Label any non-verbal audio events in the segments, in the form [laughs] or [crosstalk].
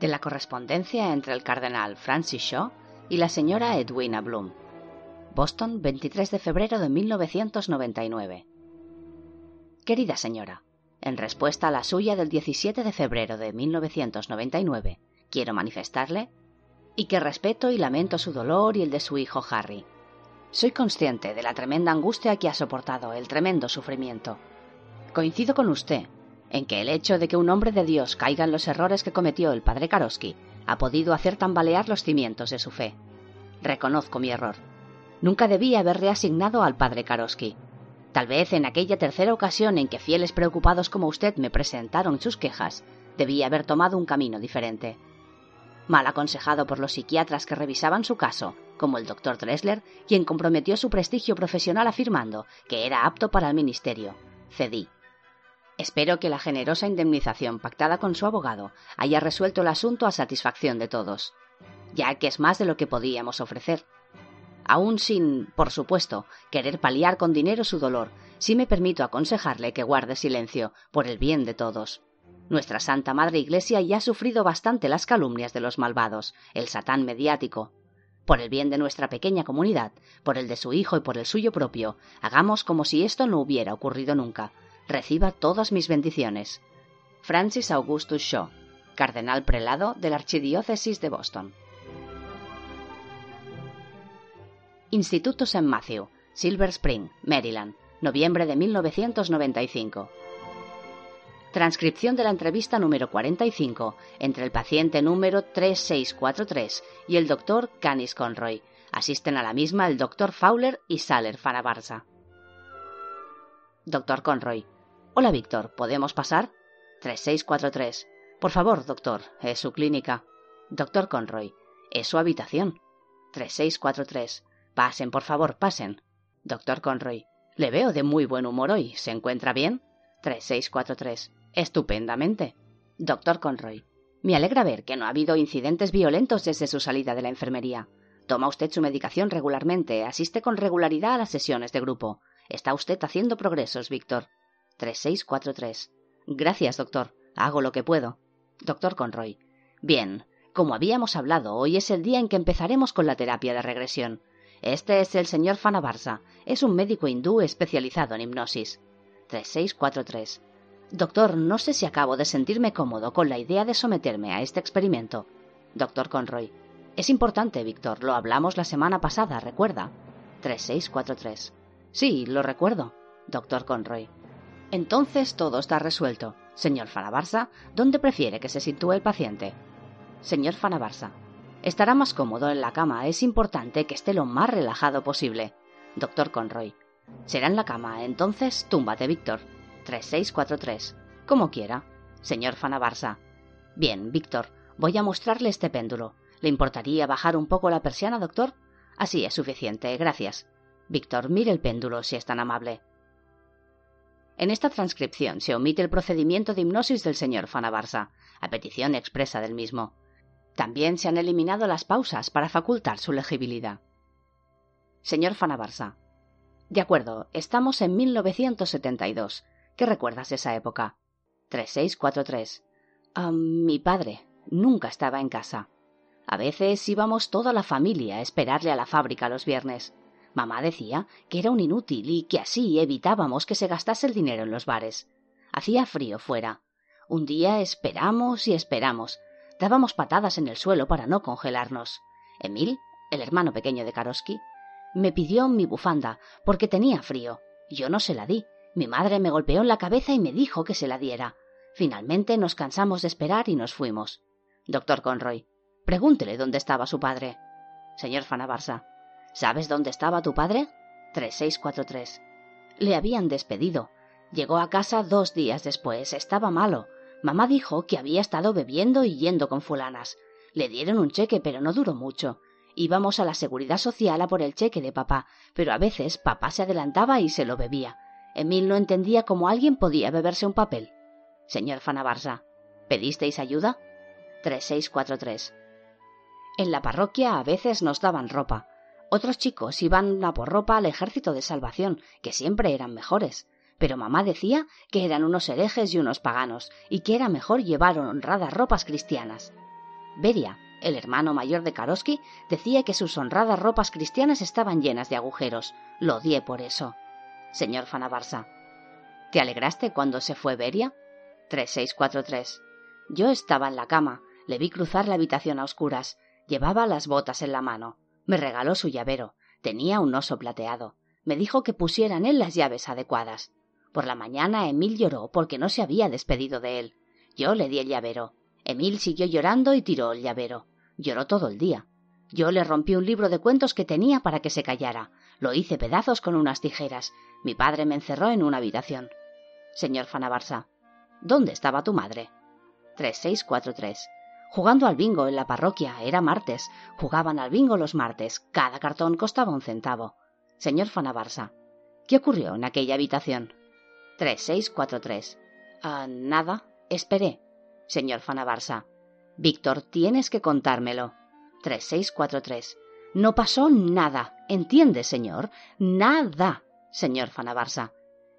de la correspondencia entre el cardenal Francis Shaw y la señora Edwina Bloom. Boston, 23 de febrero de 1999. Querida señora, en respuesta a la suya del 17 de febrero de 1999, quiero manifestarle y que respeto y lamento su dolor y el de su hijo Harry. Soy consciente de la tremenda angustia que ha soportado, el tremendo sufrimiento. Coincido con usted en que el hecho de que un hombre de Dios caiga en los errores que cometió el padre Karosky ha podido hacer tambalear los cimientos de su fe. Reconozco mi error. Nunca debí haber reasignado al padre Karosky. Tal vez en aquella tercera ocasión en que fieles preocupados como usted me presentaron sus quejas, debí haber tomado un camino diferente. Mal aconsejado por los psiquiatras que revisaban su caso, como el doctor Dressler, quien comprometió su prestigio profesional afirmando que era apto para el ministerio, cedí. Espero que la generosa indemnización pactada con su abogado haya resuelto el asunto a satisfacción de todos, ya que es más de lo que podíamos ofrecer. Aún sin, por supuesto, querer paliar con dinero su dolor, sí me permito aconsejarle que guarde silencio, por el bien de todos. Nuestra Santa Madre Iglesia ya ha sufrido bastante las calumnias de los malvados, el satán mediático. Por el bien de nuestra pequeña comunidad, por el de su hijo y por el suyo propio, hagamos como si esto no hubiera ocurrido nunca, Reciba todas mis bendiciones. Francis Augustus Shaw, cardenal prelado de la Archidiócesis de Boston. Instituto St. Matthew, Silver Spring, Maryland, noviembre de 1995. Transcripción de la entrevista número 45 entre el paciente número 3643 y el doctor Canis Conroy. Asisten a la misma el doctor Fowler y Saller Fanabarza. Doctor Conroy. Hola, Víctor, ¿podemos pasar? 3643. Por favor, doctor, es su clínica. Doctor Conroy, es su habitación. 3643. Pasen, por favor, pasen. Doctor Conroy, le veo de muy buen humor hoy. ¿Se encuentra bien? 3643. Estupendamente. Doctor Conroy, me alegra ver que no ha habido incidentes violentos desde su salida de la enfermería. Toma usted su medicación regularmente, asiste con regularidad a las sesiones de grupo. Está usted haciendo progresos, Víctor. 3643. Gracias, doctor. Hago lo que puedo. Doctor Conroy. Bien. Como habíamos hablado, hoy es el día en que empezaremos con la terapia de regresión. Este es el señor Fanabarsa. Es un médico hindú especializado en hipnosis. 3643. Doctor, no sé si acabo de sentirme cómodo con la idea de someterme a este experimento. Doctor Conroy. Es importante, Víctor. Lo hablamos la semana pasada, ¿recuerda? 3643. Sí, lo recuerdo. Doctor Conroy. Entonces todo está resuelto. Señor Fanabarsa, ¿dónde prefiere que se sitúe el paciente? Señor Fanabarsa, estará más cómodo en la cama. Es importante que esté lo más relajado posible. Doctor Conroy, será en la cama. Entonces, túmbate, Víctor. 3643. Como quiera. Señor Fanabarsa. Bien, Víctor, voy a mostrarle este péndulo. ¿Le importaría bajar un poco la persiana, doctor? Así es suficiente, gracias. Víctor, mire el péndulo, si es tan amable. En esta transcripción se omite el procedimiento de hipnosis del señor Fanabarsa, a petición expresa del mismo. También se han eliminado las pausas para facultar su legibilidad. Señor Fanabarsa. De acuerdo, estamos en 1972. ¿Qué recuerdas de esa época? 3643. Ah, mi padre. Nunca estaba en casa. A veces íbamos toda la familia a esperarle a la fábrica los viernes. Mamá decía que era un inútil y que así evitábamos que se gastase el dinero en los bares. Hacía frío fuera. Un día esperamos y esperamos. Dábamos patadas en el suelo para no congelarnos. Emil, el hermano pequeño de Karosky, me pidió mi bufanda porque tenía frío. Yo no se la di. Mi madre me golpeó en la cabeza y me dijo que se la diera. Finalmente nos cansamos de esperar y nos fuimos. Doctor Conroy, pregúntele dónde estaba su padre. Señor Fanabarsa, ¿Sabes dónde estaba tu padre? 3643. Le habían despedido. Llegó a casa dos días después. Estaba malo. Mamá dijo que había estado bebiendo y yendo con fulanas. Le dieron un cheque, pero no duró mucho. Íbamos a la seguridad social a por el cheque de papá, pero a veces papá se adelantaba y se lo bebía. Emil no entendía cómo alguien podía beberse un papel. Señor Fanabarsa, ¿pedisteis ayuda? 3643. En la parroquia a veces nos daban ropa. Otros chicos iban a por ropa al ejército de salvación, que siempre eran mejores. Pero mamá decía que eran unos herejes y unos paganos, y que era mejor llevar honradas ropas cristianas. Beria, el hermano mayor de Karosky, decía que sus honradas ropas cristianas estaban llenas de agujeros. Lo odié por eso. Señor Fanabarsa. ¿Te alegraste cuando se fue Beria? 3643. Yo estaba en la cama. Le vi cruzar la habitación a oscuras. Llevaba las botas en la mano. Me regaló su llavero. Tenía un oso plateado. Me dijo que pusiera en él las llaves adecuadas. Por la mañana Emil lloró porque no se había despedido de él. Yo le di el llavero. Emil siguió llorando y tiró el llavero. Lloró todo el día. Yo le rompí un libro de cuentos que tenía para que se callara. Lo hice pedazos con unas tijeras. Mi padre me encerró en una habitación. Señor Fanabarsa, ¿dónde estaba tu madre? 3643. Jugando al bingo en la parroquia. Era martes. Jugaban al bingo los martes. Cada cartón costaba un centavo. Señor Fanabarsa, ¿qué ocurrió en aquella habitación? 3643. Ah, nada. Esperé. Señor Fanabarsa. Víctor, tienes que contármelo. 3643. No pasó nada. ¿Entiende, señor? Nada. Señor Fanabarsa.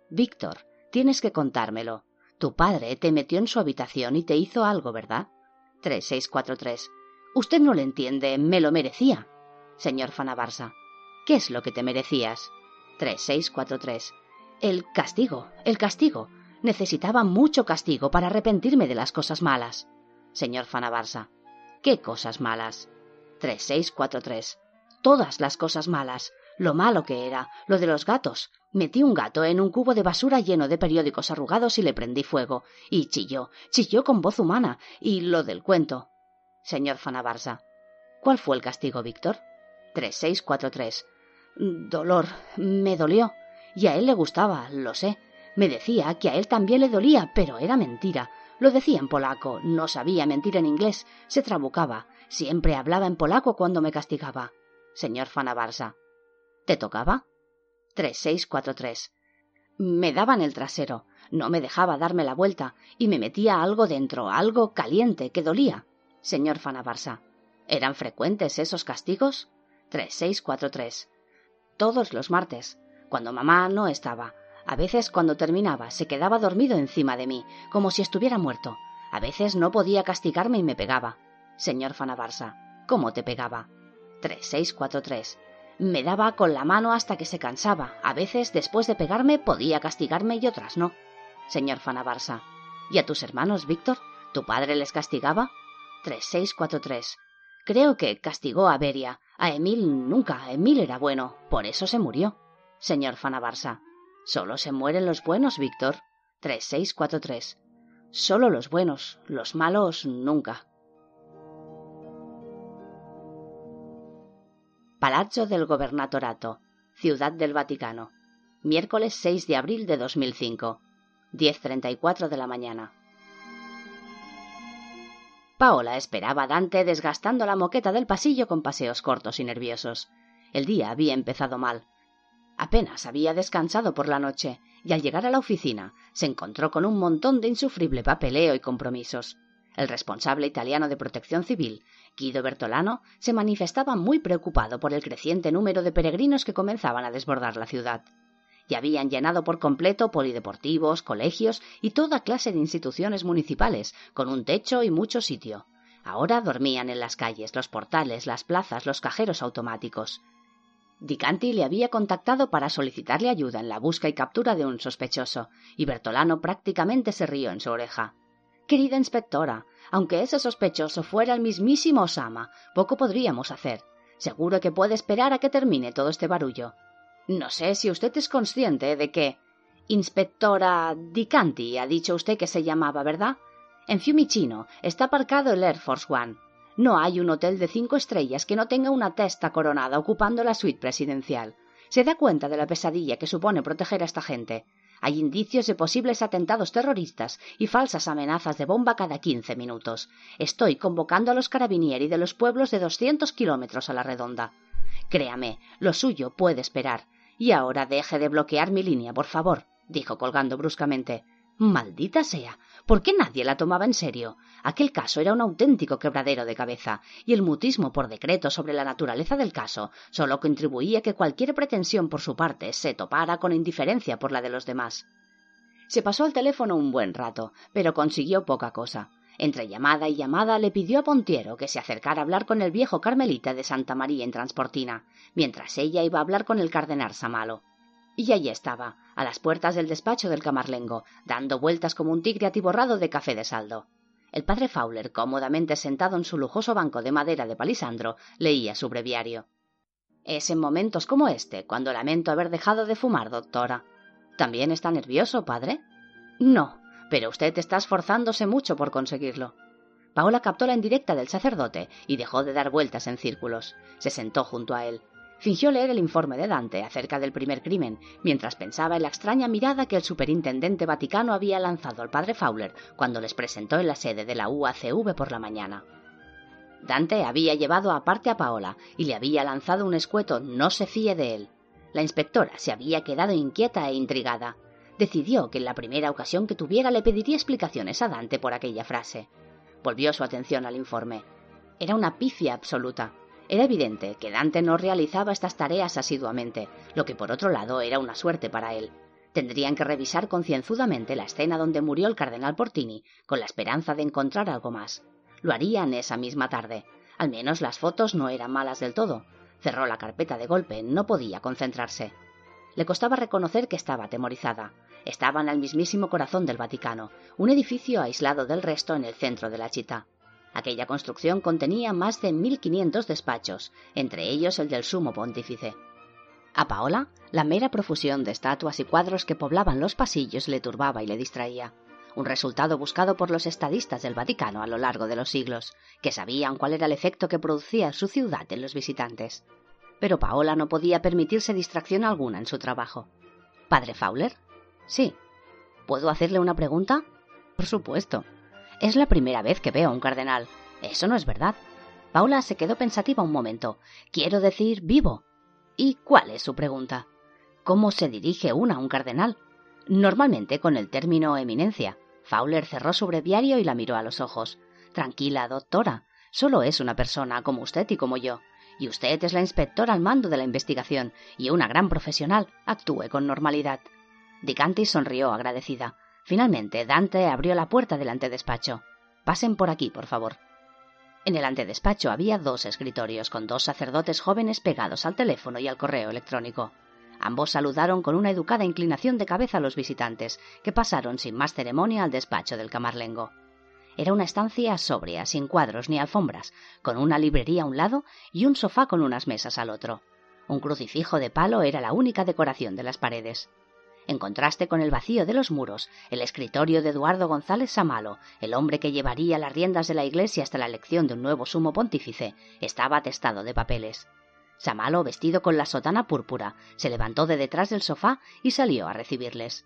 Víctor, tienes que contármelo. Tu padre te metió en su habitación y te hizo algo, ¿verdad? 3643. Usted no lo entiende. Me lo merecía. Señor Fanabarsa. ¿Qué es lo que te merecías? 3643. El castigo, el castigo. Necesitaba mucho castigo para arrepentirme de las cosas malas. Señor Fanabarsa. ¿Qué cosas malas? 3643. Todas las cosas malas. Lo malo que era, lo de los gatos. Metí un gato en un cubo de basura lleno de periódicos arrugados y le prendí fuego. Y chilló, chilló con voz humana. Y lo del cuento. Señor Fanabarsa. ¿Cuál fue el castigo, Víctor? 3643. Dolor. Me dolió. Y a él le gustaba, lo sé. Me decía que a él también le dolía, pero era mentira. Lo decía en polaco, no sabía mentir en inglés, se trabucaba, siempre hablaba en polaco cuando me castigaba. Señor Fanabarsa. ¿Te tocaba? 3643. Me daban el trasero, no me dejaba darme la vuelta, y me metía algo dentro, algo caliente, que dolía. Señor Fanabarsa. ¿Eran frecuentes esos castigos? 3643. Todos los martes cuando mamá no estaba. A veces cuando terminaba se quedaba dormido encima de mí, como si estuviera muerto. A veces no podía castigarme y me pegaba. Señor Fanabarsa, ¿cómo te pegaba? 3643. Me daba con la mano hasta que se cansaba. A veces, después de pegarme, podía castigarme y otras no. Señor Fanabarsa. ¿Y a tus hermanos, Víctor? ¿Tu padre les castigaba? 3643. Creo que castigó a Beria. A Emil nunca. Emil era bueno. Por eso se murió señor Fanabarsa. Solo se mueren los buenos, Víctor. 3643. Solo los buenos, los malos nunca. Palazzo del Gobernatorato, Ciudad del Vaticano. Miércoles 6 de abril de 2005. 10.34 de la mañana. Paola esperaba a Dante desgastando la moqueta del pasillo con paseos cortos y nerviosos. El día había empezado mal. Apenas había descansado por la noche y al llegar a la oficina se encontró con un montón de insufrible papeleo y compromisos. El responsable italiano de protección civil, Guido Bertolano, se manifestaba muy preocupado por el creciente número de peregrinos que comenzaban a desbordar la ciudad. Ya habían llenado por completo polideportivos, colegios y toda clase de instituciones municipales, con un techo y mucho sitio. Ahora dormían en las calles, los portales, las plazas, los cajeros automáticos. Dicanti le había contactado para solicitarle ayuda en la busca y captura de un sospechoso, y Bertolano prácticamente se rió en su oreja. Querida inspectora, aunque ese sospechoso fuera el mismísimo Osama, poco podríamos hacer. Seguro que puede esperar a que termine todo este barullo. No sé si usted es consciente de que. Inspectora Dicanti, ha dicho usted que se llamaba, ¿verdad? En Fiumicino está aparcado el Air Force One. No hay un hotel de cinco estrellas que no tenga una testa coronada ocupando la suite presidencial. Se da cuenta de la pesadilla que supone proteger a esta gente. Hay indicios de posibles atentados terroristas y falsas amenazas de bomba cada quince minutos. Estoy convocando a los carabinieri de los pueblos de doscientos kilómetros a la redonda. Créame, lo suyo puede esperar. Y ahora deje de bloquear mi línea, por favor, dijo colgando bruscamente. Maldita sea. ¿Por qué nadie la tomaba en serio? Aquel caso era un auténtico quebradero de cabeza, y el mutismo por decreto sobre la naturaleza del caso solo contribuía a que cualquier pretensión por su parte se topara con indiferencia por la de los demás. Se pasó al teléfono un buen rato, pero consiguió poca cosa. Entre llamada y llamada le pidió a Pontiero que se acercara a hablar con el viejo carmelita de Santa María en Transportina, mientras ella iba a hablar con el cardenal Samalo. Y allí estaba, a las puertas del despacho del camarlengo, dando vueltas como un tigre atiborrado de café de saldo. El padre Fowler, cómodamente sentado en su lujoso banco de madera de palisandro, leía su breviario. Es en momentos como este cuando lamento haber dejado de fumar, doctora. ¿También está nervioso, padre? No, pero usted está esforzándose mucho por conseguirlo. Paola captó la indirecta del sacerdote y dejó de dar vueltas en círculos. Se sentó junto a él. Fingió leer el informe de Dante acerca del primer crimen, mientras pensaba en la extraña mirada que el superintendente vaticano había lanzado al padre Fowler cuando les presentó en la sede de la UACV por la mañana. Dante había llevado aparte a Paola y le había lanzado un escueto no se fíe de él. La inspectora se había quedado inquieta e intrigada. Decidió que en la primera ocasión que tuviera le pediría explicaciones a Dante por aquella frase. Volvió su atención al informe. Era una pifia absoluta. Era evidente que Dante no realizaba estas tareas asiduamente, lo que por otro lado era una suerte para él. Tendrían que revisar concienzudamente la escena donde murió el cardenal Portini, con la esperanza de encontrar algo más. Lo harían esa misma tarde. Al menos las fotos no eran malas del todo. Cerró la carpeta de golpe, no podía concentrarse. Le costaba reconocer que estaba atemorizada. Estaba en el mismísimo corazón del Vaticano, un edificio aislado del resto en el centro de la chita. Aquella construcción contenía más de 1.500 despachos, entre ellos el del sumo pontífice. A Paola, la mera profusión de estatuas y cuadros que poblaban los pasillos le turbaba y le distraía. Un resultado buscado por los estadistas del Vaticano a lo largo de los siglos, que sabían cuál era el efecto que producía su ciudad en los visitantes. Pero Paola no podía permitirse distracción alguna en su trabajo. ¿Padre Fowler? Sí. ¿Puedo hacerle una pregunta? Por supuesto. Es la primera vez que veo a un cardenal. Eso no es verdad. Paula se quedó pensativa un momento. Quiero decir, vivo. ¿Y cuál es su pregunta? ¿Cómo se dirige una a un cardenal? Normalmente con el término eminencia. Fowler cerró su breviario y la miró a los ojos. Tranquila, doctora. Solo es una persona como usted y como yo. Y usted es la inspectora al mando de la investigación y una gran profesional. Actúe con normalidad. Dicanti sonrió agradecida. Finalmente, Dante abrió la puerta del antedespacho. Pasen por aquí, por favor. En el antedespacho había dos escritorios con dos sacerdotes jóvenes pegados al teléfono y al correo electrónico. Ambos saludaron con una educada inclinación de cabeza a los visitantes, que pasaron sin más ceremonia al despacho del camarlengo. Era una estancia sobria, sin cuadros ni alfombras, con una librería a un lado y un sofá con unas mesas al otro. Un crucifijo de palo era la única decoración de las paredes. En contraste con el vacío de los muros, el escritorio de Eduardo González Samalo, el hombre que llevaría las riendas de la iglesia hasta la elección de un nuevo sumo pontífice, estaba atestado de papeles. Samalo, vestido con la sotana púrpura, se levantó de detrás del sofá y salió a recibirles.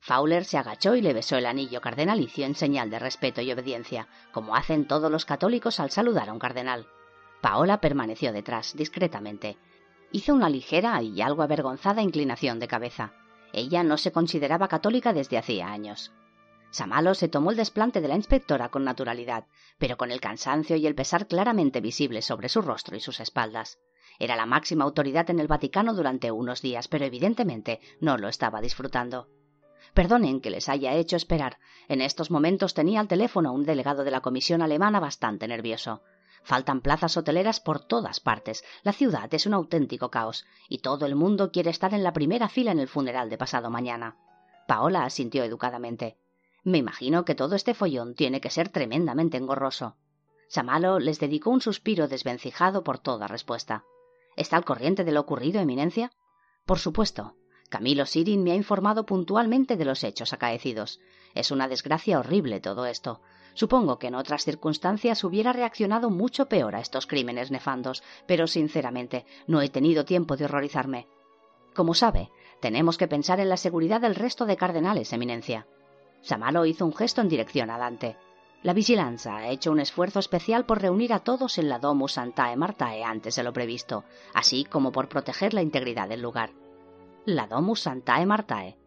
Fowler se agachó y le besó el anillo cardenalicio en señal de respeto y obediencia, como hacen todos los católicos al saludar a un cardenal. Paola permaneció detrás, discretamente. Hizo una ligera y algo avergonzada inclinación de cabeza. Ella no se consideraba católica desde hacía años. Samalo se tomó el desplante de la inspectora con naturalidad, pero con el cansancio y el pesar claramente visibles sobre su rostro y sus espaldas. Era la máxima autoridad en el Vaticano durante unos días, pero evidentemente no lo estaba disfrutando. Perdonen que les haya hecho esperar. En estos momentos tenía al teléfono un delegado de la comisión alemana bastante nervioso. Faltan plazas hoteleras por todas partes. La ciudad es un auténtico caos y todo el mundo quiere estar en la primera fila en el funeral de pasado mañana. Paola asintió educadamente. Me imagino que todo este follón tiene que ser tremendamente engorroso. Samalo les dedicó un suspiro desvencijado por toda respuesta. ¿Está al corriente de lo ocurrido, Eminencia? Por supuesto. Camilo Sirin me ha informado puntualmente de los hechos acaecidos. Es una desgracia horrible todo esto. Supongo que en otras circunstancias hubiera reaccionado mucho peor a estos crímenes nefandos, pero sinceramente no he tenido tiempo de horrorizarme. Como sabe, tenemos que pensar en la seguridad del resto de cardenales, Eminencia. Samalo hizo un gesto en dirección a Dante. La vigilancia ha hecho un esfuerzo especial por reunir a todos en la Domus Santae Martae antes de lo previsto, así como por proteger la integridad del lugar. La Domus Santae Martae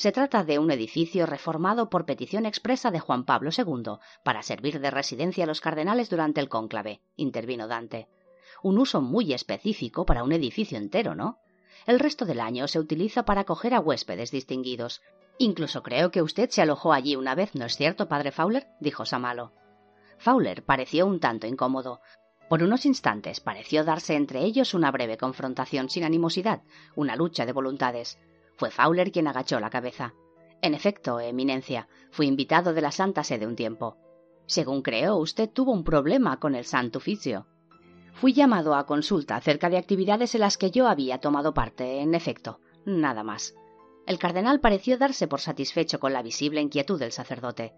se trata de un edificio reformado por petición expresa de Juan Pablo II para servir de residencia a los cardenales durante el cónclave, intervino Dante. Un uso muy específico para un edificio entero, ¿no? El resto del año se utiliza para acoger a huéspedes distinguidos. Incluso creo que usted se alojó allí una vez, ¿no es cierto, padre Fowler? dijo Samalo. Fowler pareció un tanto incómodo. Por unos instantes pareció darse entre ellos una breve confrontación sin animosidad, una lucha de voluntades. Fue Fowler quien agachó la cabeza. En efecto, Eminencia, fui invitado de la Santa Sede un tiempo. Según creo, usted tuvo un problema con el Santo Oficio. Fui llamado a consulta acerca de actividades en las que yo había tomado parte, en efecto, nada más. El cardenal pareció darse por satisfecho con la visible inquietud del sacerdote.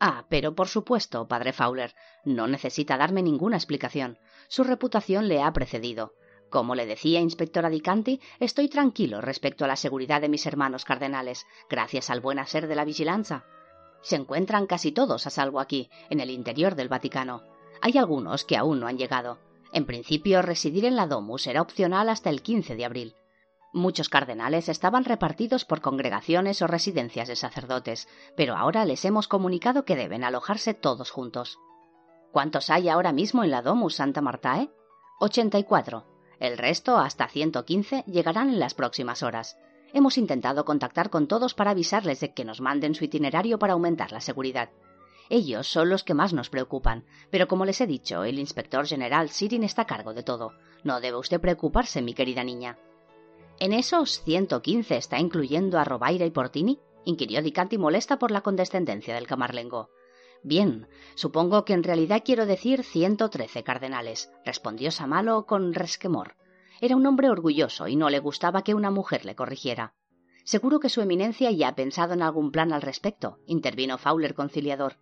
Ah, pero por supuesto, padre Fowler, no necesita darme ninguna explicación. Su reputación le ha precedido. Como le decía inspectora Dicanti, estoy tranquilo respecto a la seguridad de mis hermanos cardenales, gracias al buen hacer de la vigilancia. Se encuentran casi todos a salvo aquí, en el interior del Vaticano. Hay algunos que aún no han llegado. En principio, residir en la Domus era opcional hasta el 15 de abril. Muchos cardenales estaban repartidos por congregaciones o residencias de sacerdotes, pero ahora les hemos comunicado que deben alojarse todos juntos. ¿Cuántos hay ahora mismo en la Domus Santa Martae? 84. El resto, hasta 115, llegarán en las próximas horas. Hemos intentado contactar con todos para avisarles de que nos manden su itinerario para aumentar la seguridad. Ellos son los que más nos preocupan, pero como les he dicho, el inspector general Sirin está a cargo de todo. No debe usted preocuparse, mi querida niña. ¿En esos 115 está incluyendo a Robaira y Portini? inquirió Dicanti molesta por la condescendencia del camarlengo. Bien, supongo que en realidad quiero decir 113 cardenales, respondió Samalo con resquemor. Era un hombre orgulloso y no le gustaba que una mujer le corrigiera. Seguro que su eminencia ya ha pensado en algún plan al respecto, intervino Fowler conciliador.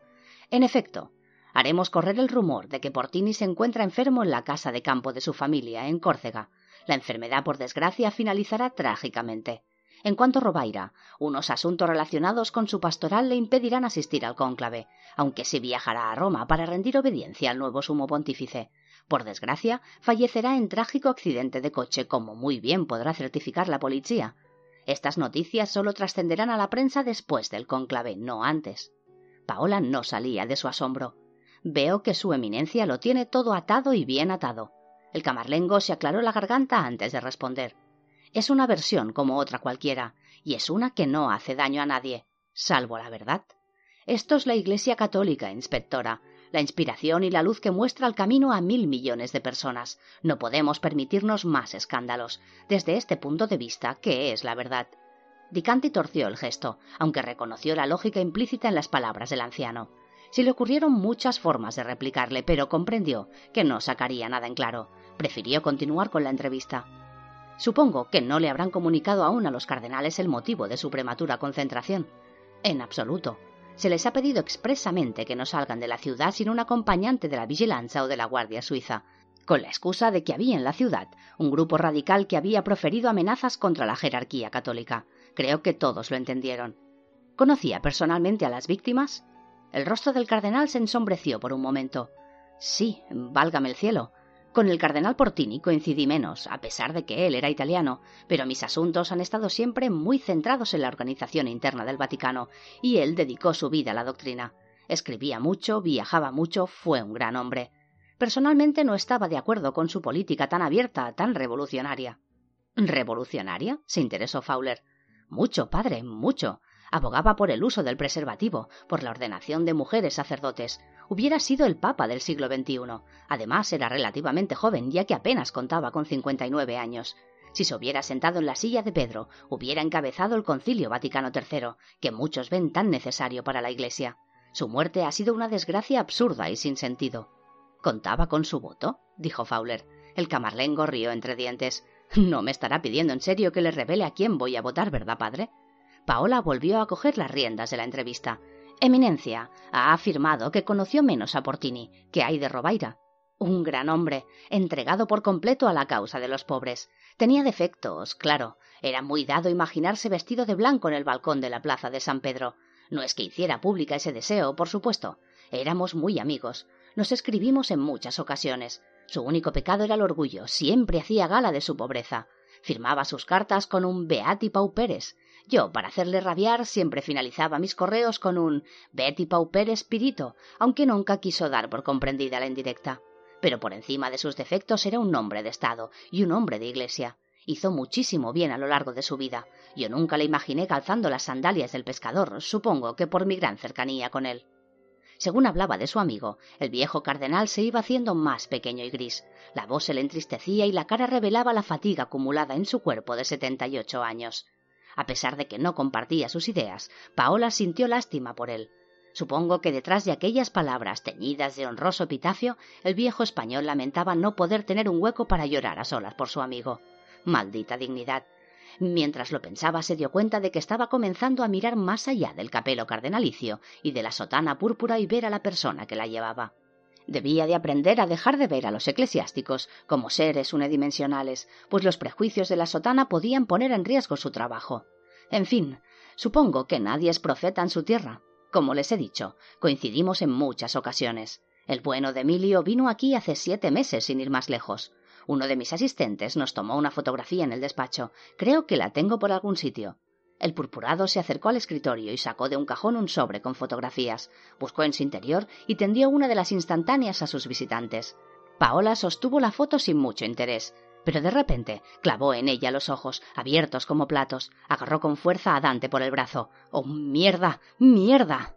En efecto, haremos correr el rumor de que Portini se encuentra enfermo en la casa de campo de su familia, en Córcega, la enfermedad, por desgracia, finalizará trágicamente. En cuanto a Robaira, unos asuntos relacionados con su pastoral le impedirán asistir al cónclave, aunque sí viajará a Roma para rendir obediencia al nuevo sumo pontífice. Por desgracia, fallecerá en trágico accidente de coche, como muy bien podrá certificar la policía. Estas noticias solo trascenderán a la prensa después del cónclave, no antes. Paola no salía de su asombro. Veo que su eminencia lo tiene todo atado y bien atado. El camarlengo se aclaró la garganta antes de responder. Es una versión como otra cualquiera, y es una que no hace daño a nadie, salvo la verdad. Esto es la Iglesia Católica, inspectora, la inspiración y la luz que muestra el camino a mil millones de personas. No podemos permitirnos más escándalos. Desde este punto de vista, ¿qué es la verdad? Dicanti torció el gesto, aunque reconoció la lógica implícita en las palabras del anciano. Se le ocurrieron muchas formas de replicarle, pero comprendió que no sacaría nada en claro prefirió continuar con la entrevista. Supongo que no le habrán comunicado aún a los cardenales el motivo de su prematura concentración. En absoluto. Se les ha pedido expresamente que no salgan de la ciudad sin un acompañante de la vigilancia o de la Guardia Suiza, con la excusa de que había en la ciudad un grupo radical que había proferido amenazas contra la jerarquía católica. Creo que todos lo entendieron. ¿Conocía personalmente a las víctimas? El rostro del cardenal se ensombreció por un momento. Sí, válgame el cielo. Con el cardenal Portini coincidí menos, a pesar de que él era italiano, pero mis asuntos han estado siempre muy centrados en la organización interna del Vaticano, y él dedicó su vida a la doctrina. Escribía mucho, viajaba mucho, fue un gran hombre. Personalmente no estaba de acuerdo con su política tan abierta, tan revolucionaria. ¿Revolucionaria? se interesó Fowler. Mucho, padre, mucho abogaba por el uso del preservativo, por la ordenación de mujeres sacerdotes. Hubiera sido el Papa del siglo XXI. Además, era relativamente joven, ya que apenas contaba con 59 años. Si se hubiera sentado en la silla de Pedro, hubiera encabezado el Concilio Vaticano III, que muchos ven tan necesario para la Iglesia. Su muerte ha sido una desgracia absurda y sin sentido. ¿Contaba con su voto? dijo Fowler. El camarlengo rió entre dientes. No me estará pidiendo en serio que le revele a quién voy a votar, ¿verdad, padre? Paola volvió a coger las riendas de la entrevista. Eminencia ha afirmado que conoció menos a Portini que hay de Robaira. Un gran hombre, entregado por completo a la causa de los pobres. Tenía defectos, claro. Era muy dado imaginarse vestido de blanco en el balcón de la plaza de San Pedro. No es que hiciera pública ese deseo, por supuesto. Éramos muy amigos. Nos escribimos en muchas ocasiones. Su único pecado era el orgullo. Siempre hacía gala de su pobreza. Firmaba sus cartas con un Beati Pauperes. Yo, para hacerle rabiar, siempre finalizaba mis correos con un Betty Pauper espirito, aunque nunca quiso dar por comprendida la indirecta. Pero por encima de sus defectos era un hombre de Estado y un hombre de Iglesia. Hizo muchísimo bien a lo largo de su vida. Yo nunca le imaginé calzando las sandalias del pescador, supongo que por mi gran cercanía con él. Según hablaba de su amigo, el viejo cardenal se iba haciendo más pequeño y gris. La voz se le entristecía y la cara revelaba la fatiga acumulada en su cuerpo de setenta y ocho años. A pesar de que no compartía sus ideas, Paola sintió lástima por él. Supongo que detrás de aquellas palabras teñidas de honroso epitafio, el viejo español lamentaba no poder tener un hueco para llorar a solas por su amigo. Maldita dignidad. Mientras lo pensaba, se dio cuenta de que estaba comenzando a mirar más allá del capelo cardenalicio y de la sotana púrpura y ver a la persona que la llevaba. Debía de aprender a dejar de ver a los eclesiásticos como seres unidimensionales, pues los prejuicios de la sotana podían poner en riesgo su trabajo. En fin, supongo que nadie es profeta en su tierra. Como les he dicho, coincidimos en muchas ocasiones. El bueno de Emilio vino aquí hace siete meses sin ir más lejos. Uno de mis asistentes nos tomó una fotografía en el despacho. Creo que la tengo por algún sitio. El purpurado se acercó al escritorio y sacó de un cajón un sobre con fotografías. Buscó en su interior y tendió una de las instantáneas a sus visitantes. Paola sostuvo la foto sin mucho interés, pero de repente clavó en ella los ojos, abiertos como platos, agarró con fuerza a Dante por el brazo. ¡Oh, mierda! ¡Mierda!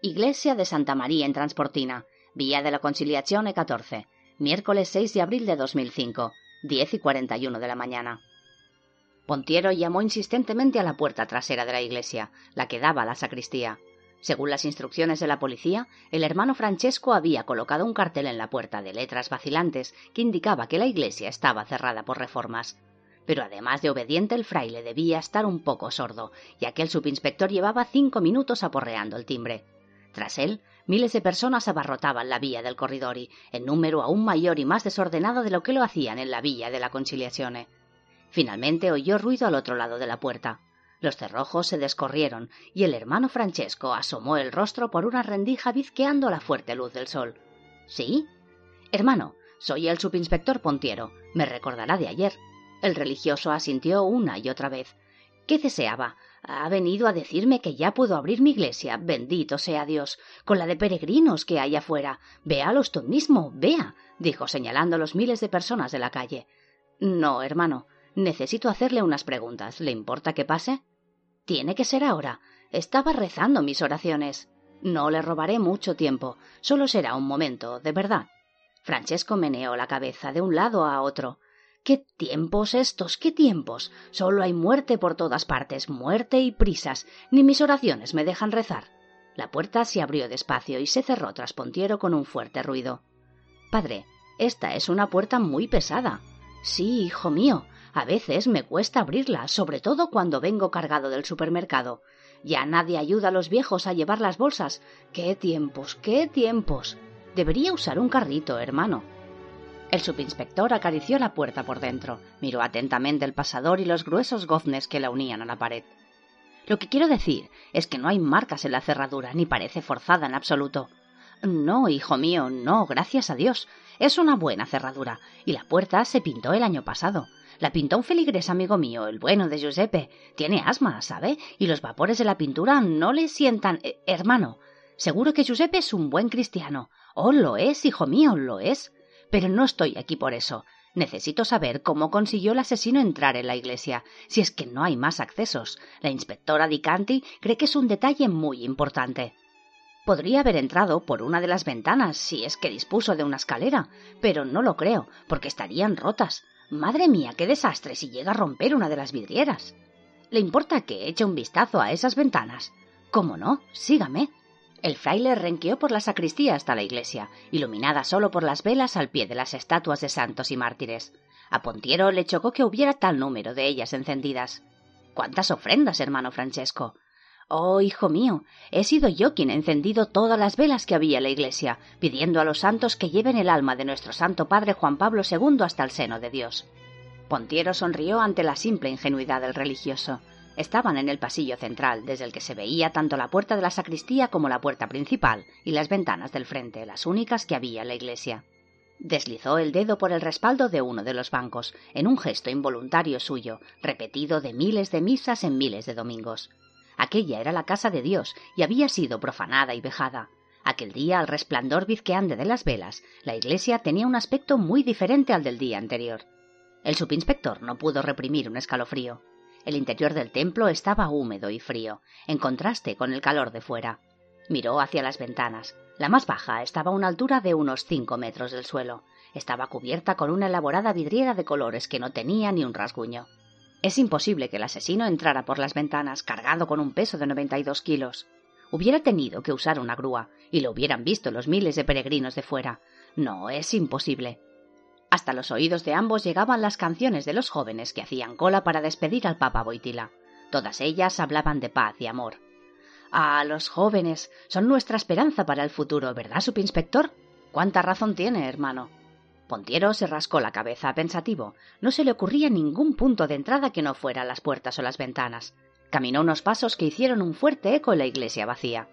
Iglesia de Santa María en Transportina, Vía de la Conciliazione 14, miércoles 6 de abril de 2005, diez y cuarenta y uno de la mañana. Pontiero llamó insistentemente a la puerta trasera de la iglesia, la que daba a la sacristía. Según las instrucciones de la policía, el hermano Francesco había colocado un cartel en la puerta de letras vacilantes que indicaba que la iglesia estaba cerrada por reformas. Pero además de obediente, el fraile debía estar un poco sordo, ya que el subinspector llevaba cinco minutos aporreando el timbre. Tras él, miles de personas abarrotaban la vía del corridori, en número aún mayor y más desordenado de lo que lo hacían en la villa de la Conciliazione. Finalmente oyó ruido al otro lado de la puerta. Los cerrojos se descorrieron y el hermano Francesco asomó el rostro por una rendija bizqueando la fuerte luz del sol. ¿Sí? Hermano, soy el subinspector Pontiero. Me recordará de ayer. El religioso asintió una y otra vez. ¿Qué deseaba? Ha venido a decirme que ya puedo abrir mi iglesia, bendito sea Dios, con la de peregrinos que hay afuera. Véalo usted mismo, vea, dijo señalando los miles de personas de la calle. No, hermano, necesito hacerle unas preguntas. ¿Le importa que pase? Tiene que ser ahora. Estaba rezando mis oraciones. No le robaré mucho tiempo. Solo será un momento, de verdad. Francesco meneó la cabeza de un lado a otro. ¿Qué tiempos estos? ¿Qué tiempos? Solo hay muerte por todas partes, muerte y prisas. Ni mis oraciones me dejan rezar. La puerta se abrió despacio y se cerró tras Pontiero con un fuerte ruido. Padre, esta es una puerta muy pesada. Sí, hijo mío. A veces me cuesta abrirla, sobre todo cuando vengo cargado del supermercado. Ya nadie ayuda a los viejos a llevar las bolsas. ¡Qué tiempos! ¡Qué tiempos! Debería usar un carrito, hermano. El subinspector acarició la puerta por dentro, miró atentamente el pasador y los gruesos goznes que la unían a la pared. Lo que quiero decir es que no hay marcas en la cerradura, ni parece forzada en absoluto. No, hijo mío, no, gracias a Dios. Es una buena cerradura, y la puerta se pintó el año pasado. La pintó un feligrés amigo mío, el bueno de Giuseppe. Tiene asma, ¿sabe? Y los vapores de la pintura no le sientan. Eh, hermano, seguro que Giuseppe es un buen cristiano. Oh, lo es, hijo mío, lo es. Pero no estoy aquí por eso. Necesito saber cómo consiguió el asesino entrar en la iglesia, si es que no hay más accesos. La inspectora Dicanti cree que es un detalle muy importante. Podría haber entrado por una de las ventanas si es que dispuso de una escalera, pero no lo creo, porque estarían rotas. Madre mía, qué desastre si llega a romper una de las vidrieras. ¿Le importa que eche un vistazo a esas ventanas? ¿Cómo no? Sígame. El fraile renqueó por la sacristía hasta la iglesia, iluminada solo por las velas al pie de las estatuas de santos y mártires. A Pontiero le chocó que hubiera tal número de ellas encendidas. ¿Cuántas ofrendas, hermano Francesco? Oh, hijo mío, he sido yo quien he encendido todas las velas que había en la iglesia, pidiendo a los santos que lleven el alma de nuestro santo padre Juan Pablo II hasta el seno de Dios. Pontiero sonrió ante la simple ingenuidad del religioso. Estaban en el pasillo central, desde el que se veía tanto la puerta de la sacristía como la puerta principal y las ventanas del frente, las únicas que había en la iglesia. Deslizó el dedo por el respaldo de uno de los bancos, en un gesto involuntario suyo, repetido de miles de misas en miles de domingos. Aquella era la casa de Dios y había sido profanada y vejada. Aquel día, al resplandor bizqueante de las velas, la iglesia tenía un aspecto muy diferente al del día anterior. El subinspector no pudo reprimir un escalofrío. El interior del templo estaba húmedo y frío, en contraste con el calor de fuera. Miró hacia las ventanas. La más baja estaba a una altura de unos cinco metros del suelo. Estaba cubierta con una elaborada vidriera de colores que no tenía ni un rasguño. Es imposible que el asesino entrara por las ventanas cargado con un peso de noventa y dos kilos. Hubiera tenido que usar una grúa, y lo hubieran visto los miles de peregrinos de fuera. No, es imposible. Hasta los oídos de ambos llegaban las canciones de los jóvenes que hacían cola para despedir al Papa Boitila. Todas ellas hablaban de paz y amor. Ah, los jóvenes son nuestra esperanza para el futuro, ¿verdad, subinspector? ¿Cuánta razón tiene, hermano? Pontiero se rascó la cabeza pensativo. No se le ocurría ningún punto de entrada que no fuera las puertas o las ventanas. Caminó unos pasos que hicieron un fuerte eco en la iglesia vacía.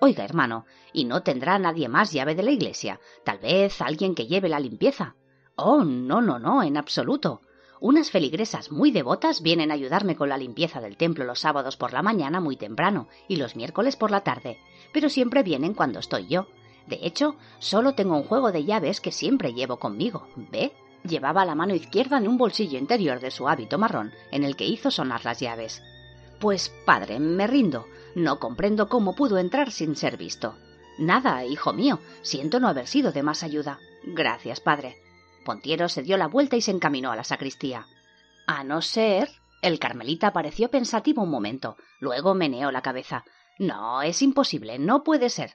Oiga, hermano, ¿y no tendrá nadie más llave de la iglesia? Tal vez alguien que lleve la limpieza. Oh, no, no, no, en absoluto. Unas feligresas muy devotas vienen a ayudarme con la limpieza del templo los sábados por la mañana muy temprano y los miércoles por la tarde, pero siempre vienen cuando estoy yo. De hecho, solo tengo un juego de llaves que siempre llevo conmigo. ¿Ve? Llevaba la mano izquierda en un bolsillo interior de su hábito marrón, en el que hizo sonar las llaves. Pues, padre, me rindo. No comprendo cómo pudo entrar sin ser visto. Nada, hijo mío. Siento no haber sido de más ayuda. Gracias, padre. Pontiero se dio la vuelta y se encaminó a la sacristía. A no ser. El carmelita pareció pensativo un momento. Luego meneó la cabeza. No, es imposible. No puede ser.